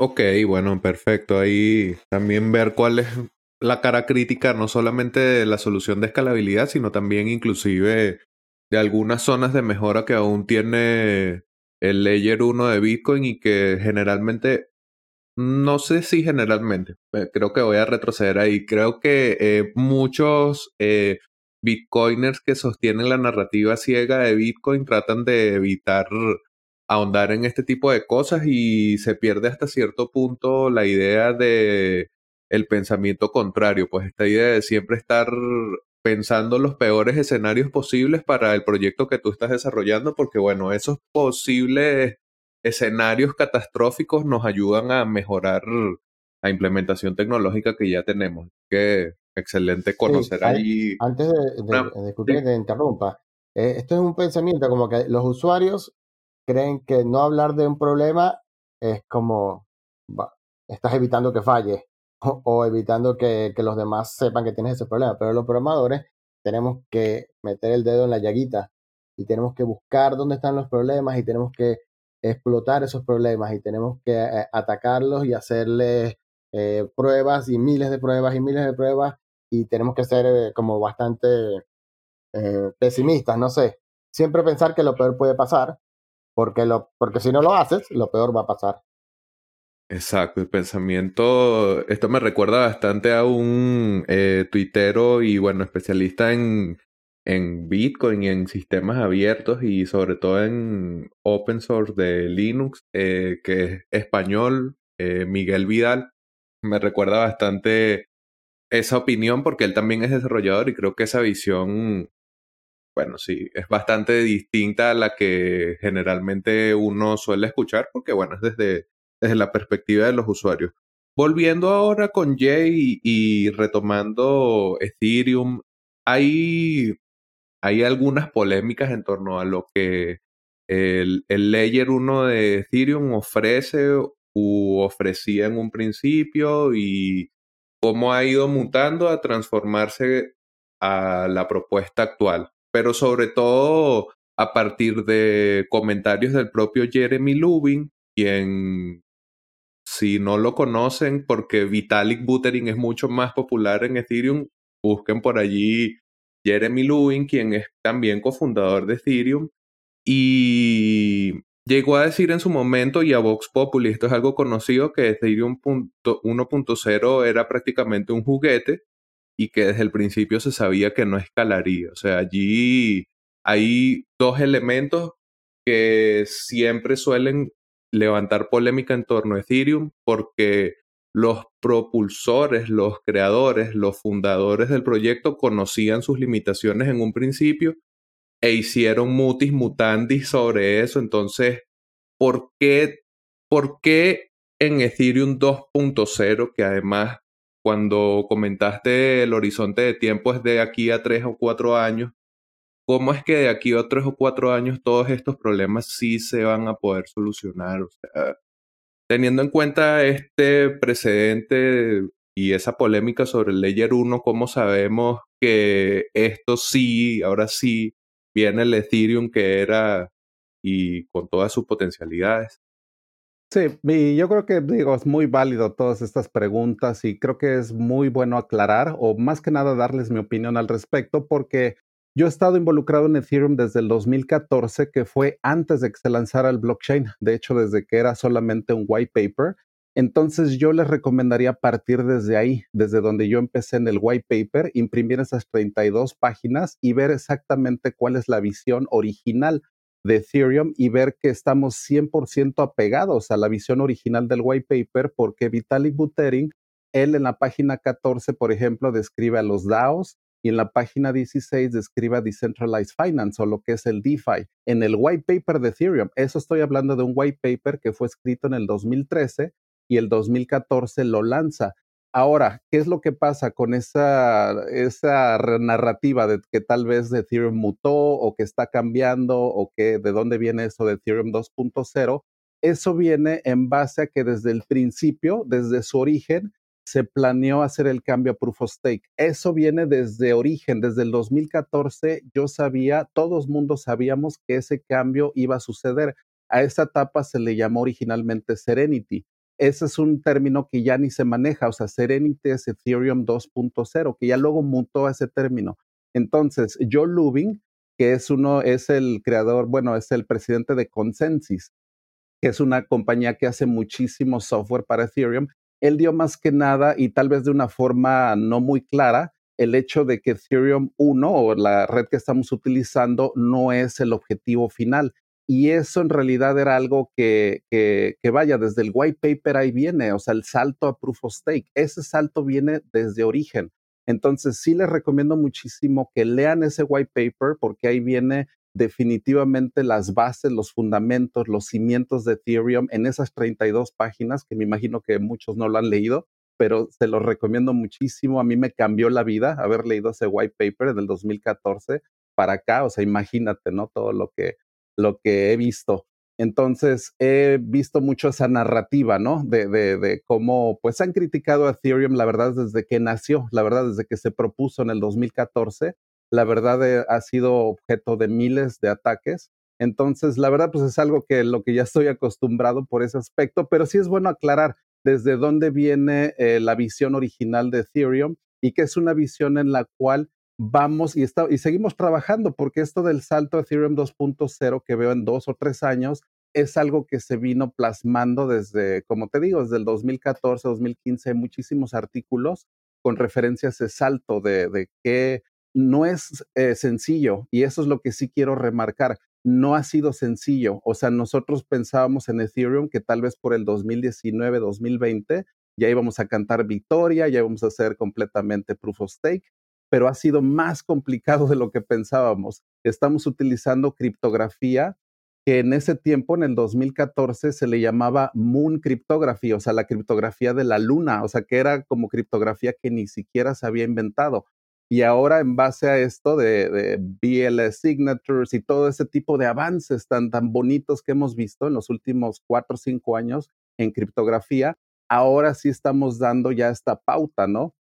Ok, bueno, perfecto. Ahí también ver cuál es la cara crítica, no solamente de la solución de escalabilidad, sino también inclusive de algunas zonas de mejora que aún tiene el Layer 1 de Bitcoin y que generalmente, no sé si generalmente, eh, creo que voy a retroceder ahí, creo que eh, muchos eh, Bitcoiners que sostienen la narrativa ciega de Bitcoin tratan de evitar ahondar en este tipo de cosas y se pierde hasta cierto punto la idea de el pensamiento contrario, pues esta idea de siempre estar pensando los peores escenarios posibles para el proyecto que tú estás desarrollando, porque bueno, esos posibles escenarios catastróficos nos ayudan a mejorar la implementación tecnológica que ya tenemos. Que excelente conocer ahí. Antes de, de, que te interrumpa, eh, esto es un pensamiento como que los usuarios creen que no hablar de un problema es como estás evitando que falle o, evitando que, los demás sepan que tienes ese problema. Pero los programadores tenemos que meter el dedo en la llaguita y tenemos que buscar dónde están los problemas y tenemos que explotar esos problemas y tenemos que eh, atacarlos y hacerles eh, pruebas y miles de pruebas y miles de pruebas y tenemos que ser eh, como bastante pesimistas, no sé. Siempre pensar que lo peor puede pasar porque, lo, porque si no lo haces, lo peor va a pasar. Exacto, el pensamiento, esto me recuerda bastante a un eh, tuitero y bueno, especialista en, en Bitcoin y en sistemas abiertos y sobre todo en open source de Linux, eh, que es español, eh, Miguel Vidal. Me recuerda bastante esa opinión porque él también es desarrollador y creo que esa visión bueno, sí, es bastante distinta a la que generalmente uno suele escuchar, porque bueno, es desde, desde la perspectiva de los usuarios. Volviendo ahora con Jay y, retomando Ethereum, hay, hay algunas polémicas en torno a lo que el, el Layer 1 de Ethereum ofrece u ofrecía en un principio y cómo ha ido mutando a transformarse a la propuesta actual pero sobre todo a partir de comentarios del propio Jeremy Lubin, quien, si no lo conocen, porque Vitalik Buterin es mucho más popular en Ethereum, busquen por allí Jeremy Lubin, quien es también cofundador de Ethereum, y llegó a decir en su momento, y a Vox Populi, esto es algo conocido, que Ethereum 1.0 era prácticamente un juguete, y que desde el principio se sabía que no escalaría. O sea, allí hay dos elementos que siempre suelen levantar polémica en torno a Ethereum porque los propulsores, los creadores, los fundadores del proyecto conocían sus limitaciones en un principio e hicieron mutis mutandis sobre eso. Entonces, ¿por qué, por qué en Ethereum 2.0, que además cuando comentaste el horizonte de tiempo es de aquí a tres o cuatro años, ¿cómo es que de aquí a tres o cuatro años todos estos problemas sí se van a poder solucionar? O teniendo en cuenta este precedente y esa polémica sobre el Layer 1, ¿cómo sabemos que esto sí, ahora sí, viene el Ethereum que era y con todas sus potencialidades? Sí, yo creo que digo, es muy válido todas estas preguntas y creo que es muy bueno aclarar o más que nada darles mi opinión al respecto porque yo he estado involucrado en Ethereum desde el 2014, que fue antes de que se lanzara el blockchain, de hecho desde que era solamente un white paper. Entonces yo les recomendaría partir desde ahí, desde donde yo empecé en el white paper, imprimir esas 32 páginas y ver exactamente cuál es la visión original de Ethereum y ver que estamos 100% apegados a la visión original del white paper porque Vitalik Buterin, él en la página 14, por ejemplo, describe a los DAOs y en la página 16 describe a Decentralized Finance o lo que es el DeFi. En el white paper de Ethereum, eso estoy hablando de un white paper que fue escrito en el 2013 y el 2014 lo lanza. Ahora, ¿qué es lo que pasa con esa, esa narrativa de que tal vez Ethereum mutó o que está cambiando o que de dónde viene eso de Ethereum 2.0? Eso viene en base a que desde el principio, desde su origen, se planeó hacer el cambio a Proof of Stake. Eso viene desde origen, desde el 2014 yo sabía, todos mundos sabíamos que ese cambio iba a suceder. A esa etapa se le llamó originalmente Serenity ese es un término que ya ni se maneja, o sea, Serenity es Ethereum 2.0, que ya luego mutó a ese término. Entonces, Joe Lubin, que es uno, es el creador, bueno, es el presidente de Consensus, que es una compañía que hace muchísimo software para Ethereum, él dio más que nada y tal vez de una forma no muy clara el hecho de que Ethereum 1 o la red que estamos utilizando no es el objetivo final. Y eso en realidad era algo que, que, vaya, desde el white paper ahí viene, o sea, el salto a proof of stake. Ese salto viene desde origen. Entonces, sí les recomiendo muchísimo que lean ese white paper porque ahí viene definitivamente las bases, los fundamentos, los cimientos de Ethereum en esas 32 páginas que me imagino que muchos no lo han leído, pero se los recomiendo muchísimo. A mí me cambió la vida haber leído ese white paper del 2014 para acá, o sea, imagínate, ¿no? Todo lo que lo que he visto. Entonces, he visto mucho esa narrativa, ¿no? De, de, cómo, pues, han criticado a Ethereum, la verdad, desde que nació, la verdad, desde que se propuso en el 2014, la verdad eh, ha sido objeto de miles de ataques. Entonces, la verdad, pues es algo que lo que ya estoy acostumbrado por ese aspecto, pero sí es bueno aclarar desde dónde viene eh, la visión original de Ethereum y que es una visión en la cual vamos y, está, y seguimos trabajando porque esto del salto a Ethereum 2.0 que veo en dos o tres años es algo que se vino plasmando desde, como te digo, desde el 2014, 2015, hay muchísimos artículos con referencia a ese salto de, de que no es eh, sencillo y eso es lo que sí quiero remarcar. No ha sido sencillo. O sea, nosotros pensábamos en Ethereum que tal vez por el 2019, 2020 ya íbamos a cantar victoria, ya íbamos a hacer completamente proof of stake pero ha sido más complicado de lo que pensábamos. Estamos utilizando criptografía que en ese tiempo, en el 2014, se le llamaba Moon Cryptography, o sea, la criptografía de la luna, o sea, que era como criptografía que ni siquiera se había inventado. Y ahora, en base a esto de, de BLS signatures y todo ese tipo de avances tan, tan bonitos que hemos visto en los últimos cuatro o cinco años en criptografía, ahora sí estamos dando ya esta pauta, ¿no?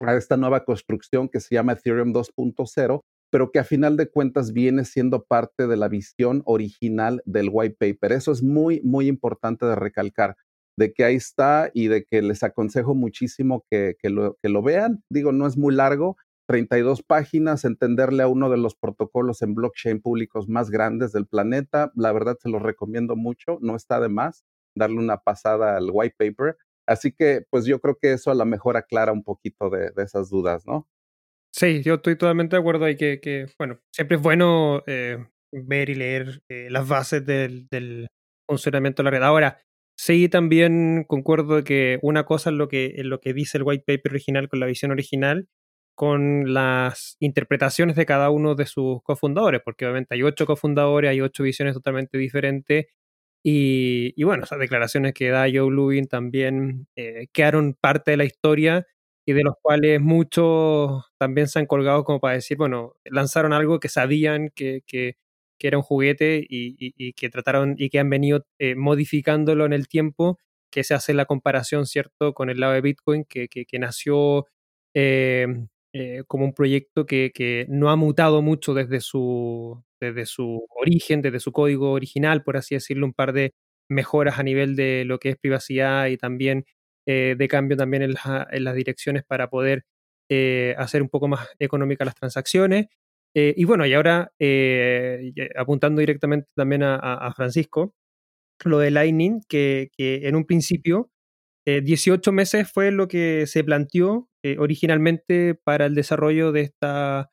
a esta nueva construcción que se llama Ethereum 2.0, pero que a final de cuentas viene siendo parte de la visión original del white paper. Eso es muy, muy importante de recalcar, de que ahí está y de que les aconsejo muchísimo que, que, lo, que lo vean. Digo, no es muy largo, 32 páginas, entenderle a uno de los protocolos en blockchain públicos más grandes del planeta. La verdad se los recomiendo mucho, no está de más darle una pasada al white paper Así que, pues yo creo que eso a lo mejor aclara un poquito de, esas dudas, ¿no? Sí, yo estoy totalmente de acuerdo ahí que, bueno, siempre es bueno eh, ver y leer eh, las bases del, funcionamiento de la red. Ahora, sí también concuerdo que una cosa lo que, es lo que dice el white paper original con la visión original, con las interpretaciones de cada uno de sus cofundadores, porque obviamente hay ocho cofundadores, hay ocho visiones totalmente diferentes y, bueno, esas declaraciones que da Joe Lubin también eh, quedaron parte de la historia y de los cuales muchos también se han colgado como para decir, bueno, lanzaron algo que sabían que, era un juguete y, que trataron y que han venido eh, modificándolo en el tiempo, que se hace la comparación, ¿cierto?, con el lado de Bitcoin, que, que nació eh, como un proyecto que, que, no ha mutado mucho desde su, desde su origen, desde su código original, por así decirlo, un par de, mejoras a nivel de lo que es privacidad y también de cambio también en, las direcciones para poder hacer un poco más económicas las transacciones. y bueno, y ahora apuntando directamente también a, Francisco, lo de Lightning, que en un principio 18 meses fue lo que se planteó originalmente para el desarrollo de esta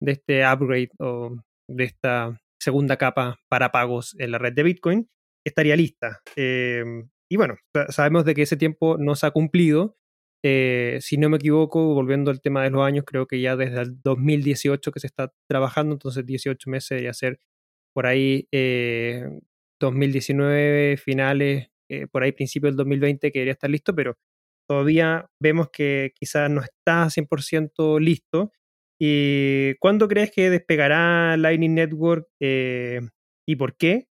de este upgrade o de esta segunda capa para pagos en la red de Bitcoin, estaría lista. Em, y bueno, sabemos de que ese tiempo no se ha cumplido. Eh, si no me equivoco, volviendo al tema de los años, creo que ya desde el 2018 que se está trabajando, entonces 18 meses debería ser por ahí 2019 eh, finales, eh, por ahí principio del 2020 que debería estar listo, pero todavía vemos que quizás no está 100% listo ¿Y cuándo crees que despegará Lightning Network eh, y por qué?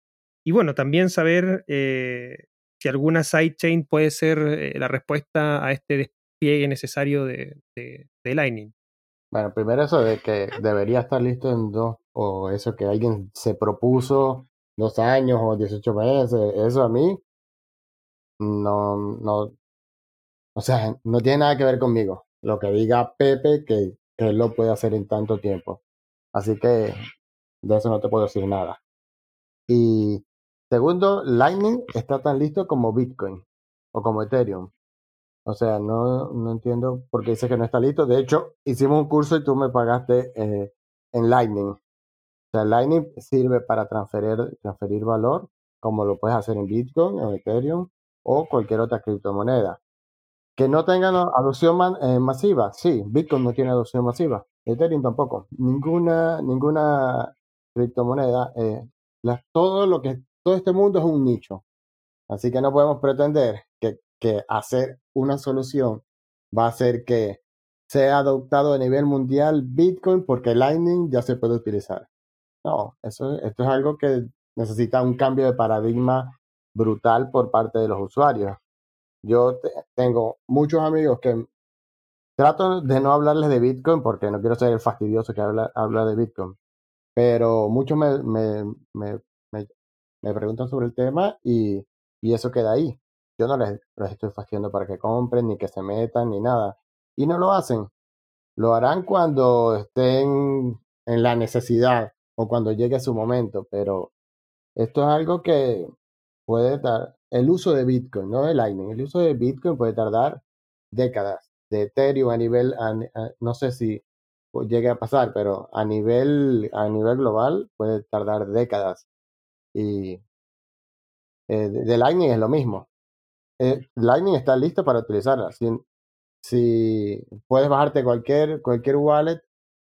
Y bueno, también saber eh, si alguna sidechain puede ser eh, la respuesta a este despliegue necesario de, Lightning. Bueno, primero eso de que debería estar listo en dos, o eso que alguien se propuso dos años o 18 meses, eso a mí no, no, o sea, no tiene nada que ver conmigo. Lo que diga Pepe, que él lo puede hacer en tanto tiempo. Así que de eso no te puedo decir nada. Y segundo, Lightning está tan listo como Bitcoin o como Ethereum. O sea, no, no entiendo por qué dice que no está listo. De hecho, hicimos un curso y tú me pagaste eh, en Lightning. O sea, Lightning sirve para transferir, transferir valor, como lo puedes hacer en Bitcoin, en Ethereum o cualquier otra criptomoneda. Que no tengan adopción eh, masiva. Sí, Bitcoin no tiene adopción masiva. Ethereum tampoco. Ninguna, ninguna criptomoneda. Eh, todo lo que todo este mundo es un nicho. Así que no podemos pretender que, que hacer una solución va a hacer que sea adoptado a nivel mundial Bitcoin porque Lightning ya se puede utilizar. No, eso, esto es algo que necesita un cambio de paradigma brutal por parte de los usuarios. Yo tengo muchos amigos que trato de no hablarles de Bitcoin porque no quiero ser el fastidioso que habla, habla de Bitcoin. Pero muchos me, me, me, me, preguntan sobre el tema y, y eso queda ahí. Yo no les, les estoy fastidiando para que compren, ni que se metan, ni nada. Y no lo hacen. Lo harán cuando estén en la necesidad o cuando llegue su momento, pero esto es algo que puede dar, el uso de Bitcoin, no de Lightning, el uso de Bitcoin puede tardar décadas. De Ethereum a nivel, no sé si llegue a pasar, pero a nivel, a nivel global puede tardar décadas. Y eh, de, Lightning es lo mismo. Eh, Lightning está listo para utilizarla. Si, puedes bajarte cualquier, cualquier wallet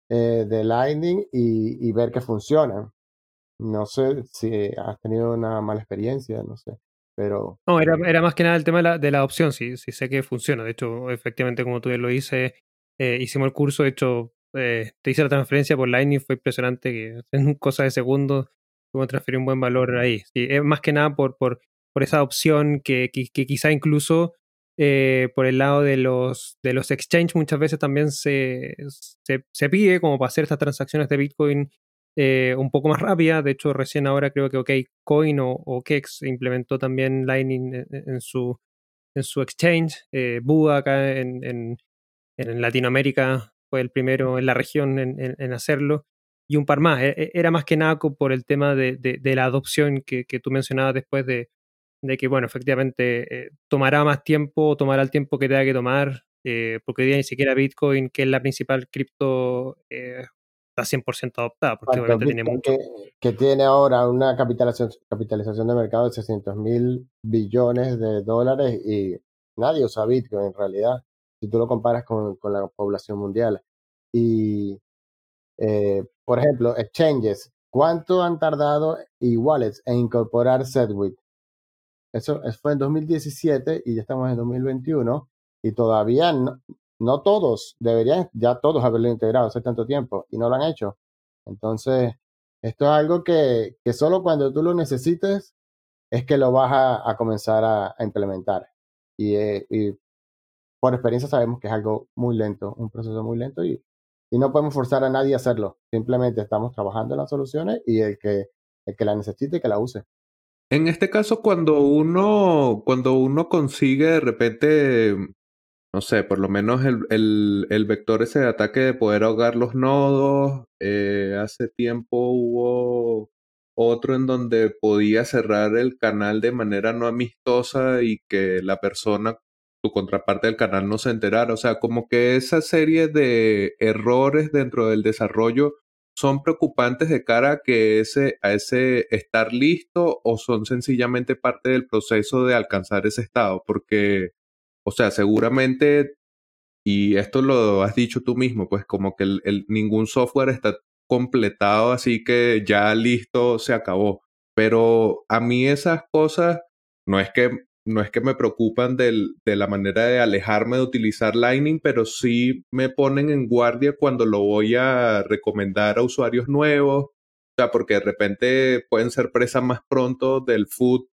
eh, de Lightning y ver que funciona. No sé si has tenido una mala experiencia, no sé. No, era, era más que nada el tema de la, de la adopción, sí, sí sé que funciona. De hecho, efectivamente, como tú lo dices, eh, hicimos el curso, de hecho, eh, te hice la transferencia por Lightning, fue impresionante que (laughs) en cosas de segundos puedo transferir un buen valor ahí. Sí, es más que nada por, por, por esa opción que, que, quizá incluso eh, por el lado de los, de los exchanges muchas veces también se, se, se, pide como para hacer estas transacciones de Bitcoin eh, un poco más rápida. De hecho, recién ahora creo que OKCoin o, o Kex implementó también Lightning en, su, en su exchange. Eh, acá en, en, Latinoamérica fue el primero en la región en, hacerlo. Y un par más. E, e, era más que nada por el tema de, de, la adopción que, que, tú mencionabas después de, de que, bueno, efectivamente eh, tomará más tiempo, tomará el tiempo que tenga que tomar, eh, porque hoy día ni siquiera Bitcoin, que es la principal cripto, 100% adoptada, porque obviamente tiene mucho. Que, tiene ahora una capitalización, capitalización de mercado de 600 mil billones de dólares y nadie usa Bitcoin en realidad, si tú lo comparas con, con la población mundial. Y, eh, por ejemplo, exchanges, ¿cuánto han tardado y wallets en incorporar Segwit? Eso, eso fue en 2017 y ya estamos en 2021 y todavía no, no todos deberían ya todos haberlo integrado hace tanto tiempo y no lo han hecho. Entonces, esto es algo que, que solo cuando tú lo necesites es que lo vas a, comenzar a, implementar. Y, eh, y, por experiencia sabemos que es algo muy lento, un proceso muy lento y, y, no podemos forzar a nadie a hacerlo. Simplemente estamos trabajando en las soluciones y el que, el que la necesite, que la use. En este caso, cuando uno, cuando uno consigue de repente, no sé, por lo menos el, el, vector ese de ataque de poder ahogar los nodos, eh, hace tiempo hubo otro en donde podía cerrar el canal de manera no amistosa y que la persona, tu contraparte del canal, no se enterara. O sea, como que esa serie de errores dentro del desarrollo son preocupantes de cara que ese, a ese estar listo o son sencillamente parte del proceso de alcanzar ese estado, porque, o sea, seguramente, y esto lo has dicho tú mismo, pues como que el, ningún software está completado, así que ya listo, se acabó. Pero a mí esas cosas no es que no es que me preocupan de la manera de alejarme de utilizar Lightning, pero sí me ponen en guardia cuando lo voy a recomendar a usuarios nuevos. O sea, porque de repente pueden ser presa más pronto del food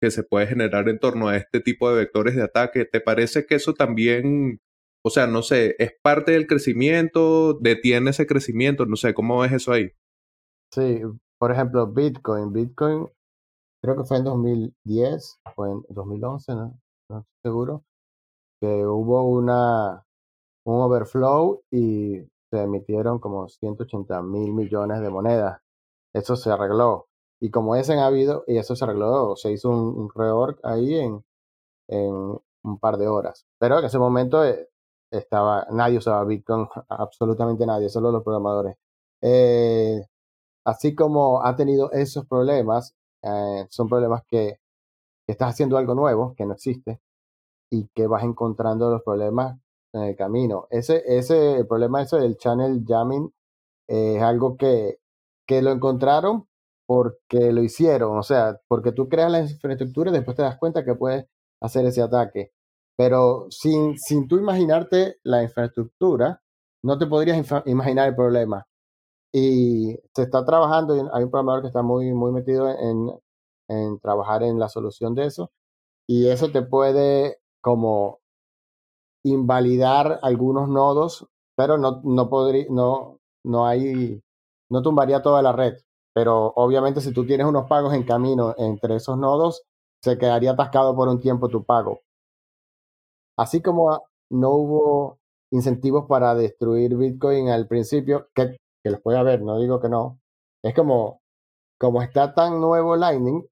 que se puede generar en torno a este tipo de vectores de ataque. ¿Te parece que eso también, o sea, no sé, es parte del crecimiento, detiene ese crecimiento? No sé, ¿cómo ves eso ahí? Sí, por ejemplo, Bitcoin. Bitcoin creo que fue en 2010 o en 2011, no, no estoy seguro, que hubo una, un overflow y se emitieron como 180 mil millones de monedas. Eso se arregló. Y como ese ha habido, y eso se arregló, se hizo un, reorg ahí en, en un par de horas. Pero en ese momento eh, estaba, nadie usaba Bitcoin, (laughs) absolutamente nadie, solo los programadores. Eh, así como ha tenido esos problemas, eh, son problemas que, estás haciendo algo nuevo, que no existe, y que vas encontrando los problemas en el camino. Ese, ese problema eso del channel jamming es algo que, que lo encontraron porque lo hicieron, o sea, porque tú creas la infraestructura y después te das cuenta que puedes hacer ese ataque. Pero sin, sin tú imaginarte la infraestructura, no te podrías imaginar el problema y se está trabajando, hay un programador que está muy, muy metido en, en trabajar en la solución de eso, y eso te puede como invalidar algunos nodos, pero no, no podría, no, no hay, no tumbaría toda la red. Pero obviamente si tú tienes unos pagos en camino entre esos nodos, se quedaría atascado por un tiempo tu pago. Así como no hubo incentivos para destruir Bitcoin al principio, que que los puede haber, no digo que no. Es como, como está tan nuevo Lightning,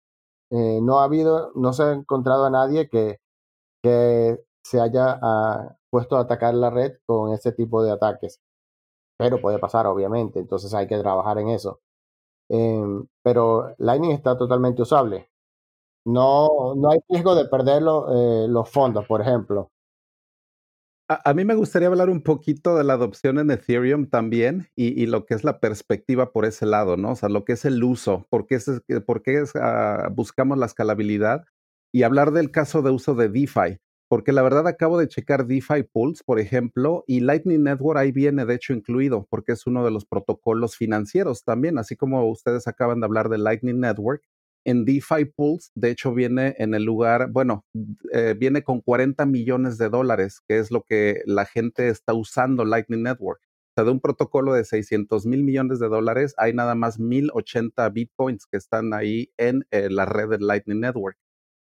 eh, no ha habido, no se ha encontrado a nadie que, que se haya ah, puesto a atacar la red con ese tipo de ataques. Pero puede pasar, obviamente, entonces hay que trabajar en eso. Em, pero Lightning está totalmente usable. No, no hay riesgo de perder eh, los fondos, por ejemplo. A, mí me gustaría hablar un poquito de la adopción en Ethereum también y, lo que es la perspectiva por ese lado, ¿no? O sea, lo que es el uso, por qué, es, por qué ah, buscamos la escalabilidad y hablar del caso de uso de DeFi, porque la verdad acabo de checar DeFi Pulse, por ejemplo, y Lightning Network ahí viene de hecho incluido, porque es uno de los protocolos financieros también, así como ustedes acaban de hablar de Lightning Network, en DeFi Pulse, de hecho, viene en el lugar, bueno, eh, viene con 40 millones de dólares, que es lo que la gente está usando Lightning Network. O sea, de un protocolo de 600 mil millones de dólares, hay nada más 1080 bitcoins que están ahí en eh, la red de Lightning Network.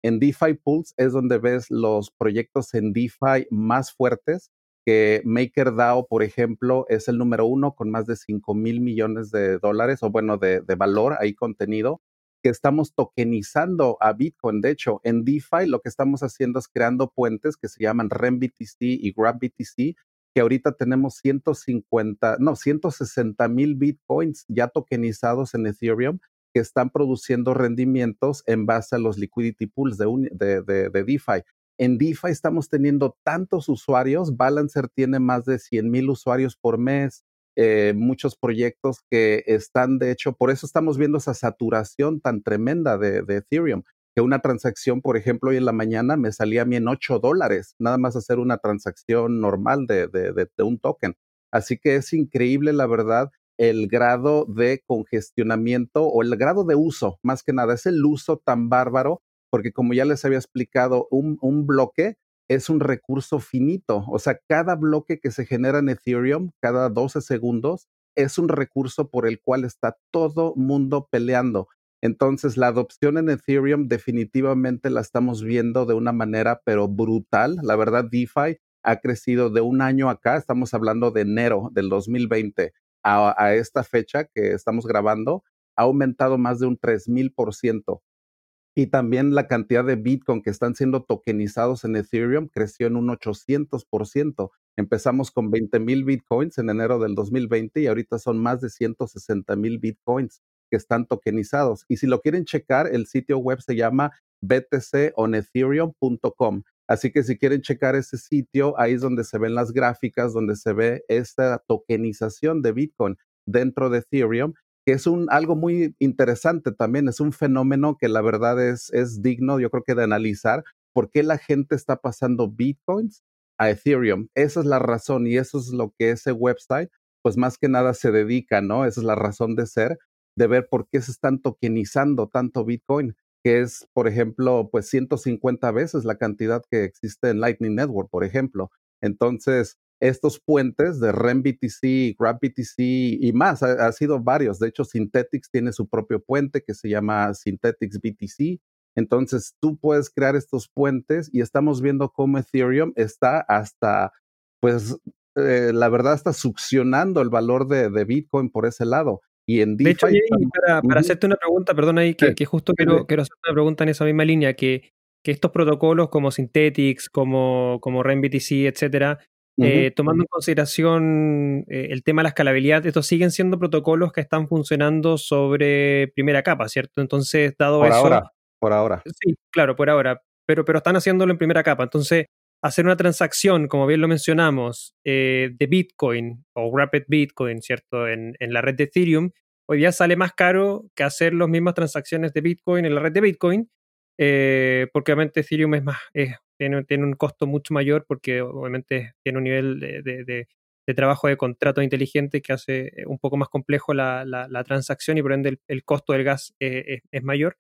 En DeFi Pulse es donde ves los proyectos en DeFi más fuertes, que MakerDAO, por ejemplo, es el número uno con más de 5 mil millones de dólares, o bueno, de, de valor ahí contenido que estamos tokenizando a Bitcoin. De hecho, en DeFi lo que estamos haciendo es creando puentes que se llaman RenBTC y GrabBTC, que ahorita tenemos 150, no, 160 mil Bitcoins ya tokenizados en Ethereum que están produciendo rendimientos en base a los liquidity pools de, de, de DeFi. En DeFi estamos teniendo tantos usuarios, Balancer tiene más de 100 mil usuarios por mes, eh, muchos proyectos que están, de hecho, por eso estamos viendo esa saturación tan tremenda de, Ethereum, que una transacción, por ejemplo, hoy en la mañana me salía a mí en 8 dólares, nada más hacer una transacción normal de, de un token. Así que es increíble, la verdad, el grado de congestionamiento o el grado de uso, más que nada, es el uso tan bárbaro, porque como ya les había explicado, un, bloque es un recurso finito. O sea, cada bloque que se genera en Ethereum, cada 12 segundos, es un recurso por el cual está todo mundo peleando. Entonces, la adopción en Ethereum definitivamente la estamos viendo de una manera, pero brutal. La verdad, DeFi ha crecido de un año acá, estamos hablando de enero del 2020 a, esta fecha que estamos grabando, ha aumentado más de un 3000%. Y también la cantidad de Bitcoin que están siendo tokenizados en Ethereum creció en un 800%. Empezamos con 20 mil Bitcoins en enero del 2020 y ahorita son más de 160 mil Bitcoins que están tokenizados. Y si lo quieren checar, el sitio web se llama btconethereum.com. Así que si quieren checar ese sitio, ahí es donde se ven las gráficas, donde se ve esta tokenización de Bitcoin dentro de Ethereum que es un, algo muy interesante también, es un fenómeno que la verdad es, es digno, yo creo que de analizar, por qué la gente está pasando bitcoins a Ethereum. Esa es la razón y eso es lo que ese website, pues más que nada se dedica, ¿no? Esa es la razón de ser, de ver por qué se están tokenizando tanto bitcoin, que es, por ejemplo, pues 150 veces la cantidad que existe en Lightning Network, por ejemplo. Entonces, estos puentes de REM-BTC, GrabBTC y más. Ha, sido varios. De hecho, Synthetix tiene su propio puente que se llama Synthetix BTC. Entonces, tú puedes crear estos puentes y estamos viendo cómo Ethereum está hasta, pues, eh, la verdad, está succionando el valor de, Bitcoin por ese lado. Y en DeFi, de hecho, para, hacerte una pregunta, perdón ahí, que, justo quiero, quiero hacer una pregunta en esa misma línea, que, que estos protocolos como Synthetix, como, como REM-BTC, etcétera, eh, tomando en consideración eh, el tema de la escalabilidad, estos siguen siendo protocolos que están funcionando sobre primera capa, ¿cierto? Entonces, dado por eso. Ahora, por ahora. Sí, claro, por ahora. Pero, pero están haciéndolo en primera capa. Entonces, hacer una transacción, como bien lo mencionamos, eh, de Bitcoin o Rapid Bitcoin, ¿cierto? En, en, la red de Ethereum, hoy día sale más caro que hacer las mismas transacciones de Bitcoin en la red de Bitcoin, porque obviamente Ethereum es más, es tiene, un costo mucho mayor porque obviamente tiene un nivel de, trabajo de contrato inteligente que hace eh, un poco más complejo la, transacción y por ende el, costo del gas eh, es, mayor.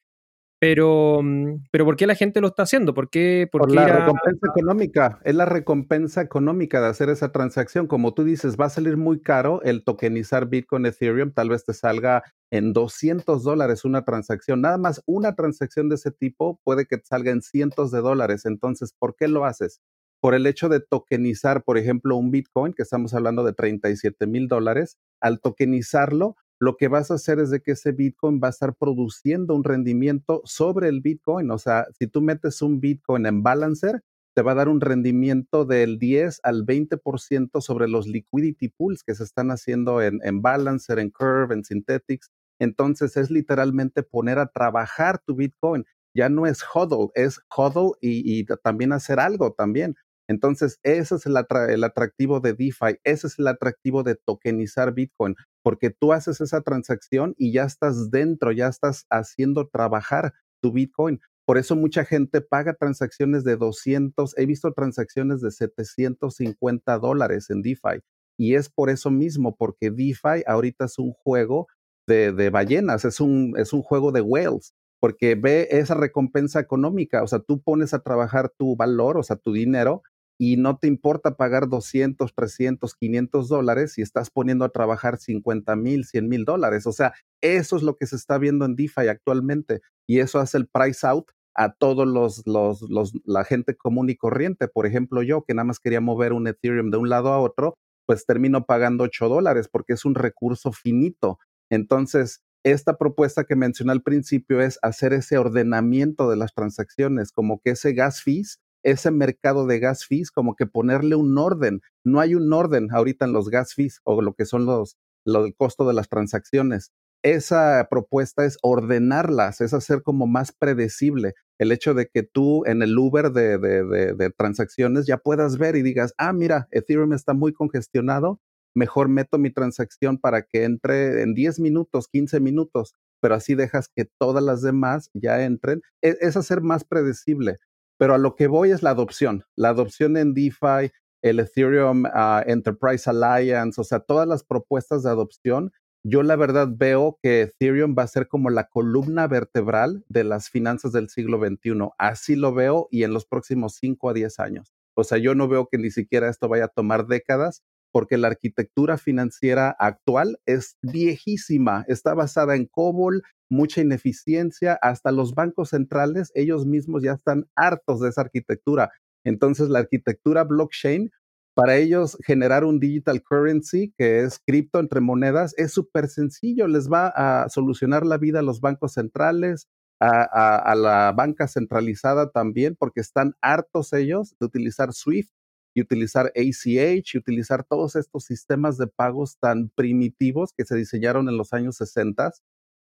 Pero, mm, pero ¿por qué la gente lo está haciendo? ¿Por qué? Por, la recompensa económica. Es la recompensa económica de hacer esa transacción. Como tú dices, va a salir muy caro el tokenizar Bitcoin Ethereum. Tal vez te salga en 200 dólares una transacción. Nada más una transacción de ese tipo puede que te salga en cientos de dólares. Entonces, ¿por qué lo haces? Por el hecho de tokenizar, por ejemplo, un Bitcoin, que estamos hablando de 37 mil dólares, al tokenizarlo, lo que vas a hacer es de que ese Bitcoin va a estar produciendo un rendimiento sobre el Bitcoin. O sea, si tú metes un Bitcoin en Balancer, te va a dar un rendimiento del 10 al 20% sobre los liquidity pools que se están haciendo en, en Balancer, en Curve, en Synthetics. Entonces es literalmente poner a trabajar tu Bitcoin. Ya no es hodl, es hodl y, y también hacer algo también. Entonces, ese es el, atractivo de DeFi, ese es el atractivo de tokenizar Bitcoin, porque tú haces esa transacción y ya estás dentro, ya estás haciendo trabajar tu Bitcoin. Por eso mucha gente paga transacciones de 200, he visto transacciones de 750 dólares en DeFi. Y es por eso mismo, porque DeFi ahorita es un juego de, de ballenas, es un, es un juego de whales porque ve esa recompensa económica, o sea, tú pones a trabajar tu valor, o sea, tu dinero, y no te importa pagar 200, 300, 500 dólares si estás poniendo a trabajar 50 mil, 100 mil dólares. O sea, eso es lo que se está viendo en DeFi actualmente y eso hace el price out a todos los, los, los, la gente común y corriente. Por ejemplo, yo que nada más quería mover un Ethereum de un lado a otro, pues termino pagando 8 dólares porque es un recurso finito. Entonces, esta propuesta que mencioné al principio es hacer ese ordenamiento de las transacciones, como que ese gas fees ese mercado de gas fees, como que ponerle un orden. No hay un orden ahorita en los gas fees o lo que son los, lo del costo de las transacciones. Esa propuesta es ordenarlas, es hacer como más predecible el hecho de que tú en el Uber de, de, transacciones ya puedas ver y digas, ah, mira, Ethereum está muy congestionado, mejor meto mi transacción para que entre en 10 minutos, 15 minutos, pero así dejas que todas las demás ya entren. Es, es hacer más predecible. Pero a lo que voy es la adopción. La adopción en DeFi, el Ethereum ah, Enterprise Alliance, o sea, todas las propuestas de adopción. Yo la verdad veo que Ethereum va a ser como la columna vertebral de las finanzas del siglo XXI. Así lo veo y en los próximos 5 a 10 años. O sea, yo no veo que ni siquiera esto vaya a tomar décadas porque la arquitectura financiera actual es viejísima, está basada en COBOL, mucha ineficiencia, hasta los bancos centrales, ellos mismos ya están hartos de esa arquitectura. Entonces, la arquitectura blockchain, para ellos generar un digital currency, que es cripto entre monedas, es súper sencillo, les va a solucionar la vida a los bancos centrales, a, la banca centralizada también, porque están hartos ellos de utilizar SWIFT y utilizar ACH y utilizar todos estos sistemas de pagos tan primitivos que se diseñaron en los años 60,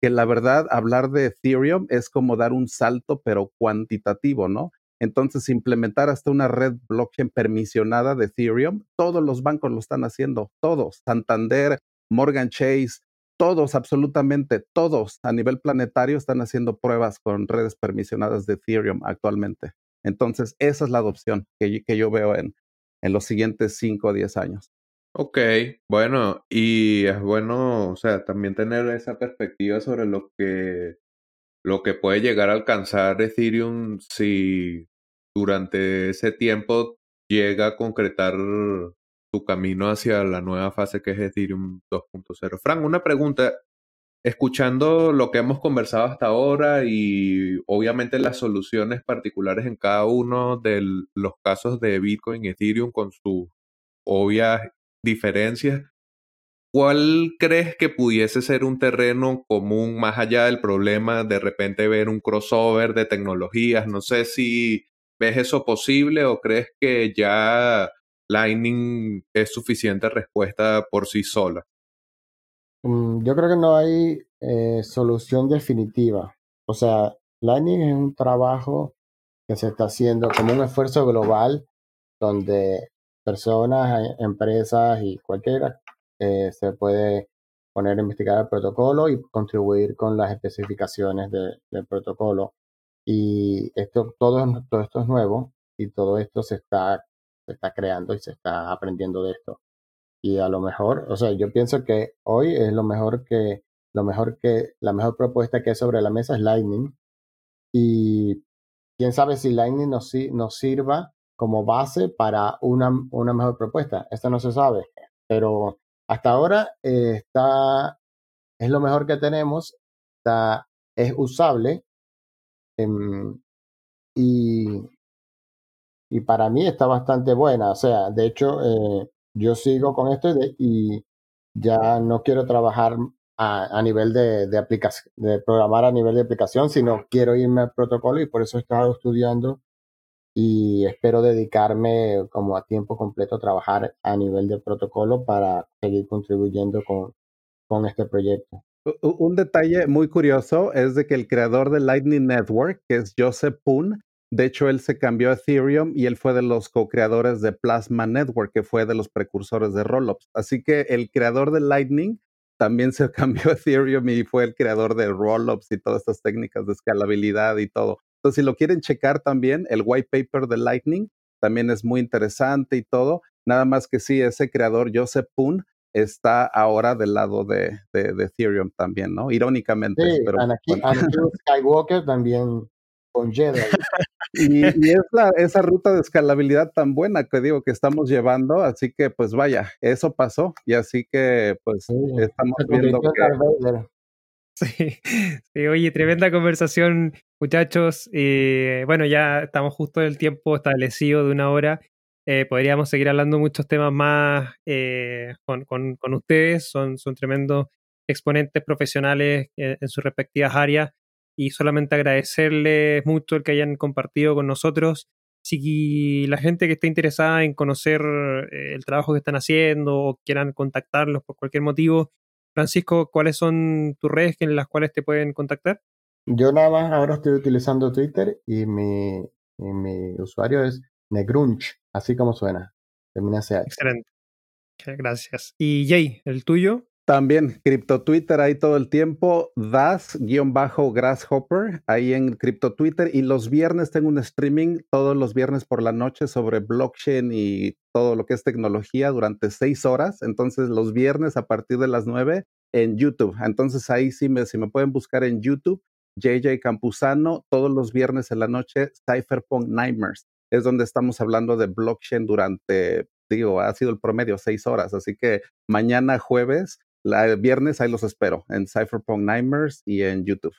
que la verdad hablar de Ethereum es como dar un salto pero cuantitativo, ¿no? Entonces, implementar hasta una red blockchain permisionada de Ethereum, todos los bancos lo están haciendo, todos, Santander, Morgan Chase, todos, absolutamente todos a nivel planetario están haciendo pruebas con redes permisionadas de Ethereum actualmente. Entonces, esa es la adopción que, que yo veo en, en los siguientes 5 o 10 años. Ok, bueno, y es bueno, o sea, también tener esa perspectiva sobre lo que, lo que puede llegar a alcanzar Ethereum si durante ese tiempo llega a concretar su camino hacia la nueva fase que es Ethereum 2.0. Frank, una pregunta. Escuchando lo que hemos conversado hasta ahora y obviamente las soluciones particulares en cada uno de los casos de Bitcoin y Ethereum con sus obvias diferencias, ¿cuál crees que pudiese ser un terreno común más allá del problema de repente ver un crossover de tecnologías? No sé si ves eso posible o crees que ya Lightning es suficiente respuesta por sí sola. Mm, yo creo que no hay eh, solución definitiva. O sea, Lightning es un trabajo que se está haciendo como un esfuerzo global donde personas, eh, empresas y cualquiera eh, se puede poner a investigar el protocolo y contribuir con las especificaciones del protocolo. Y esto, todo, todo esto es nuevo y todo esto se está, se está creando y se está aprendiendo de esto y a lo mejor, o sea, yo pienso que hoy es lo mejor que, lo mejor que, la mejor propuesta que hay sobre la mesa es Lightning. Y quién sabe si Lightning nos, nos sirva como base para una, una mejor propuesta. Esto no se sabe, pero hasta ahora eh, está, es lo mejor que tenemos, está, es usable em, y, y para mí está bastante buena. O sea, de hecho, eh, yo sigo con esto y, ya no quiero trabajar a, nivel de, de, aplicación, de programar a nivel de aplicación, sino quiero irme al protocolo y por eso he estado estudiando y espero dedicarme como a tiempo completo a trabajar a nivel de protocolo para seguir contribuyendo con, con este proyecto. Un detalle muy curioso es de que el creador de Lightning Network, que es Joseph Poon, de hecho, él se cambió a Ethereum y él fue de los co-creadores de Plasma Network, que fue de los precursores de Rollups. Así que el creador de Lightning también se (laughs) cambió a Ethereum y fue el creador de Rollups y todas estas técnicas de escalabilidad y todo. Entonces, si lo quieren checar también, el white paper de Lightning también es muy interesante y todo. Nada más que sí, ese creador, Joseph Poon, está ahora del lado de, Ethereum también, ¿no? Irónicamente. Sí, pero, Skywalker también con Jedi. y, es esa ruta de escalabilidad tan buena que digo que estamos llevando, así que pues vaya, eso pasó y así que pues estamos viendo que... Sí, oye, tremenda conversación, muchachos. Eh, bueno, ya estamos justo en el tiempo establecido de una hora. Eh, podríamos seguir hablando muchos temas más eh, con, ustedes. Son, son tremendos exponentes profesionales en sus respectivas áreas y solamente agradecerles mucho el que hayan compartido con nosotros. Si la gente que esté interesada en conocer el trabajo que están haciendo o quieran contactarlos por cualquier motivo, Francisco, ¿cuáles son tus redes en las cuales te pueden contactar? Yo nada más ahora estoy utilizando Twitter y mi, mi usuario es Negrunch, así como suena. Termina Excelente. Gracias. ¿Y Jay, el tuyo? También Crypto Twitter ahí todo el tiempo, das-grasshopper ahí en Crypto Twitter y los viernes tengo un streaming todos los viernes por la noche sobre blockchain y todo lo que es tecnología durante seis horas. Entonces los viernes a partir de las nueve en YouTube. Entonces ahí sí me, si me pueden buscar en YouTube, JJ Campuzano, todos los viernes en la noche, Cypherpunk Nightmares. Es donde estamos hablando de blockchain durante, digo, ha sido el promedio seis horas. Así que mañana jueves el viernes ahí los espero en Cypherpunk Nightmares y en YouTube.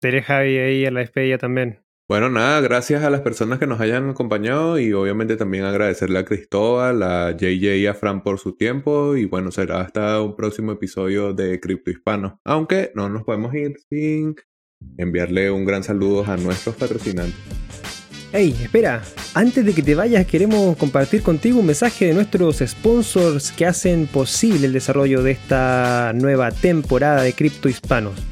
Seré Javi ahí a la despedida también. Bueno, nada, gracias a las personas que nos hayan acompañado y obviamente también agradecerle a Cristóbal, a JJ y a Fran por su tiempo y bueno, será hasta un próximo episodio de Cripto Hispano. Aunque no nos podemos ir sin enviarle un gran saludo a nuestros patrocinantes. Hey, espera, antes de que te vayas queremos compartir contigo un mensaje de nuestros sponsors que hacen posible el desarrollo de esta nueva temporada de Cripto Hispanos.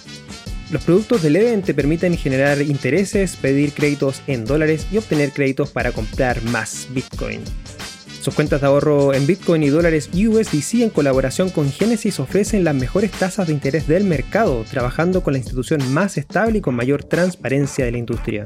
Los productos de Leven te permiten generar intereses, pedir créditos en dólares y obtener créditos para comprar más Bitcoin. Sus cuentas de ahorro en Bitcoin y dólares USDC en colaboración con Genesis ofrecen las mejores tasas de interés del mercado, trabajando con la institución más estable y con mayor transparencia de la industria.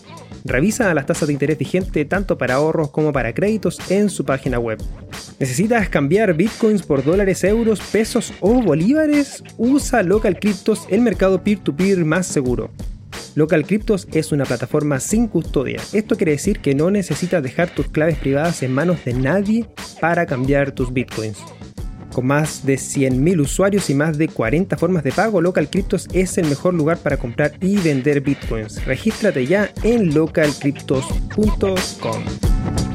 Revisa las tasas de interés vigente tanto para ahorros como para créditos en su página web. ¿Necesitas cambiar bitcoins por dólares, euros, pesos o bolívares? Usa Local Cryptos, el mercado peer-to-peer más seguro. Local Cryptos es una plataforma sin custodia. Esto quiere decir que no necesitas dejar tus claves privadas en manos de nadie para cambiar tus bitcoins. Con más de 100.000 usuarios y más de 40 formas de pago, Local Cryptos es el mejor lugar para comprar y vender bitcoins. Regístrate ya en localcryptos.com.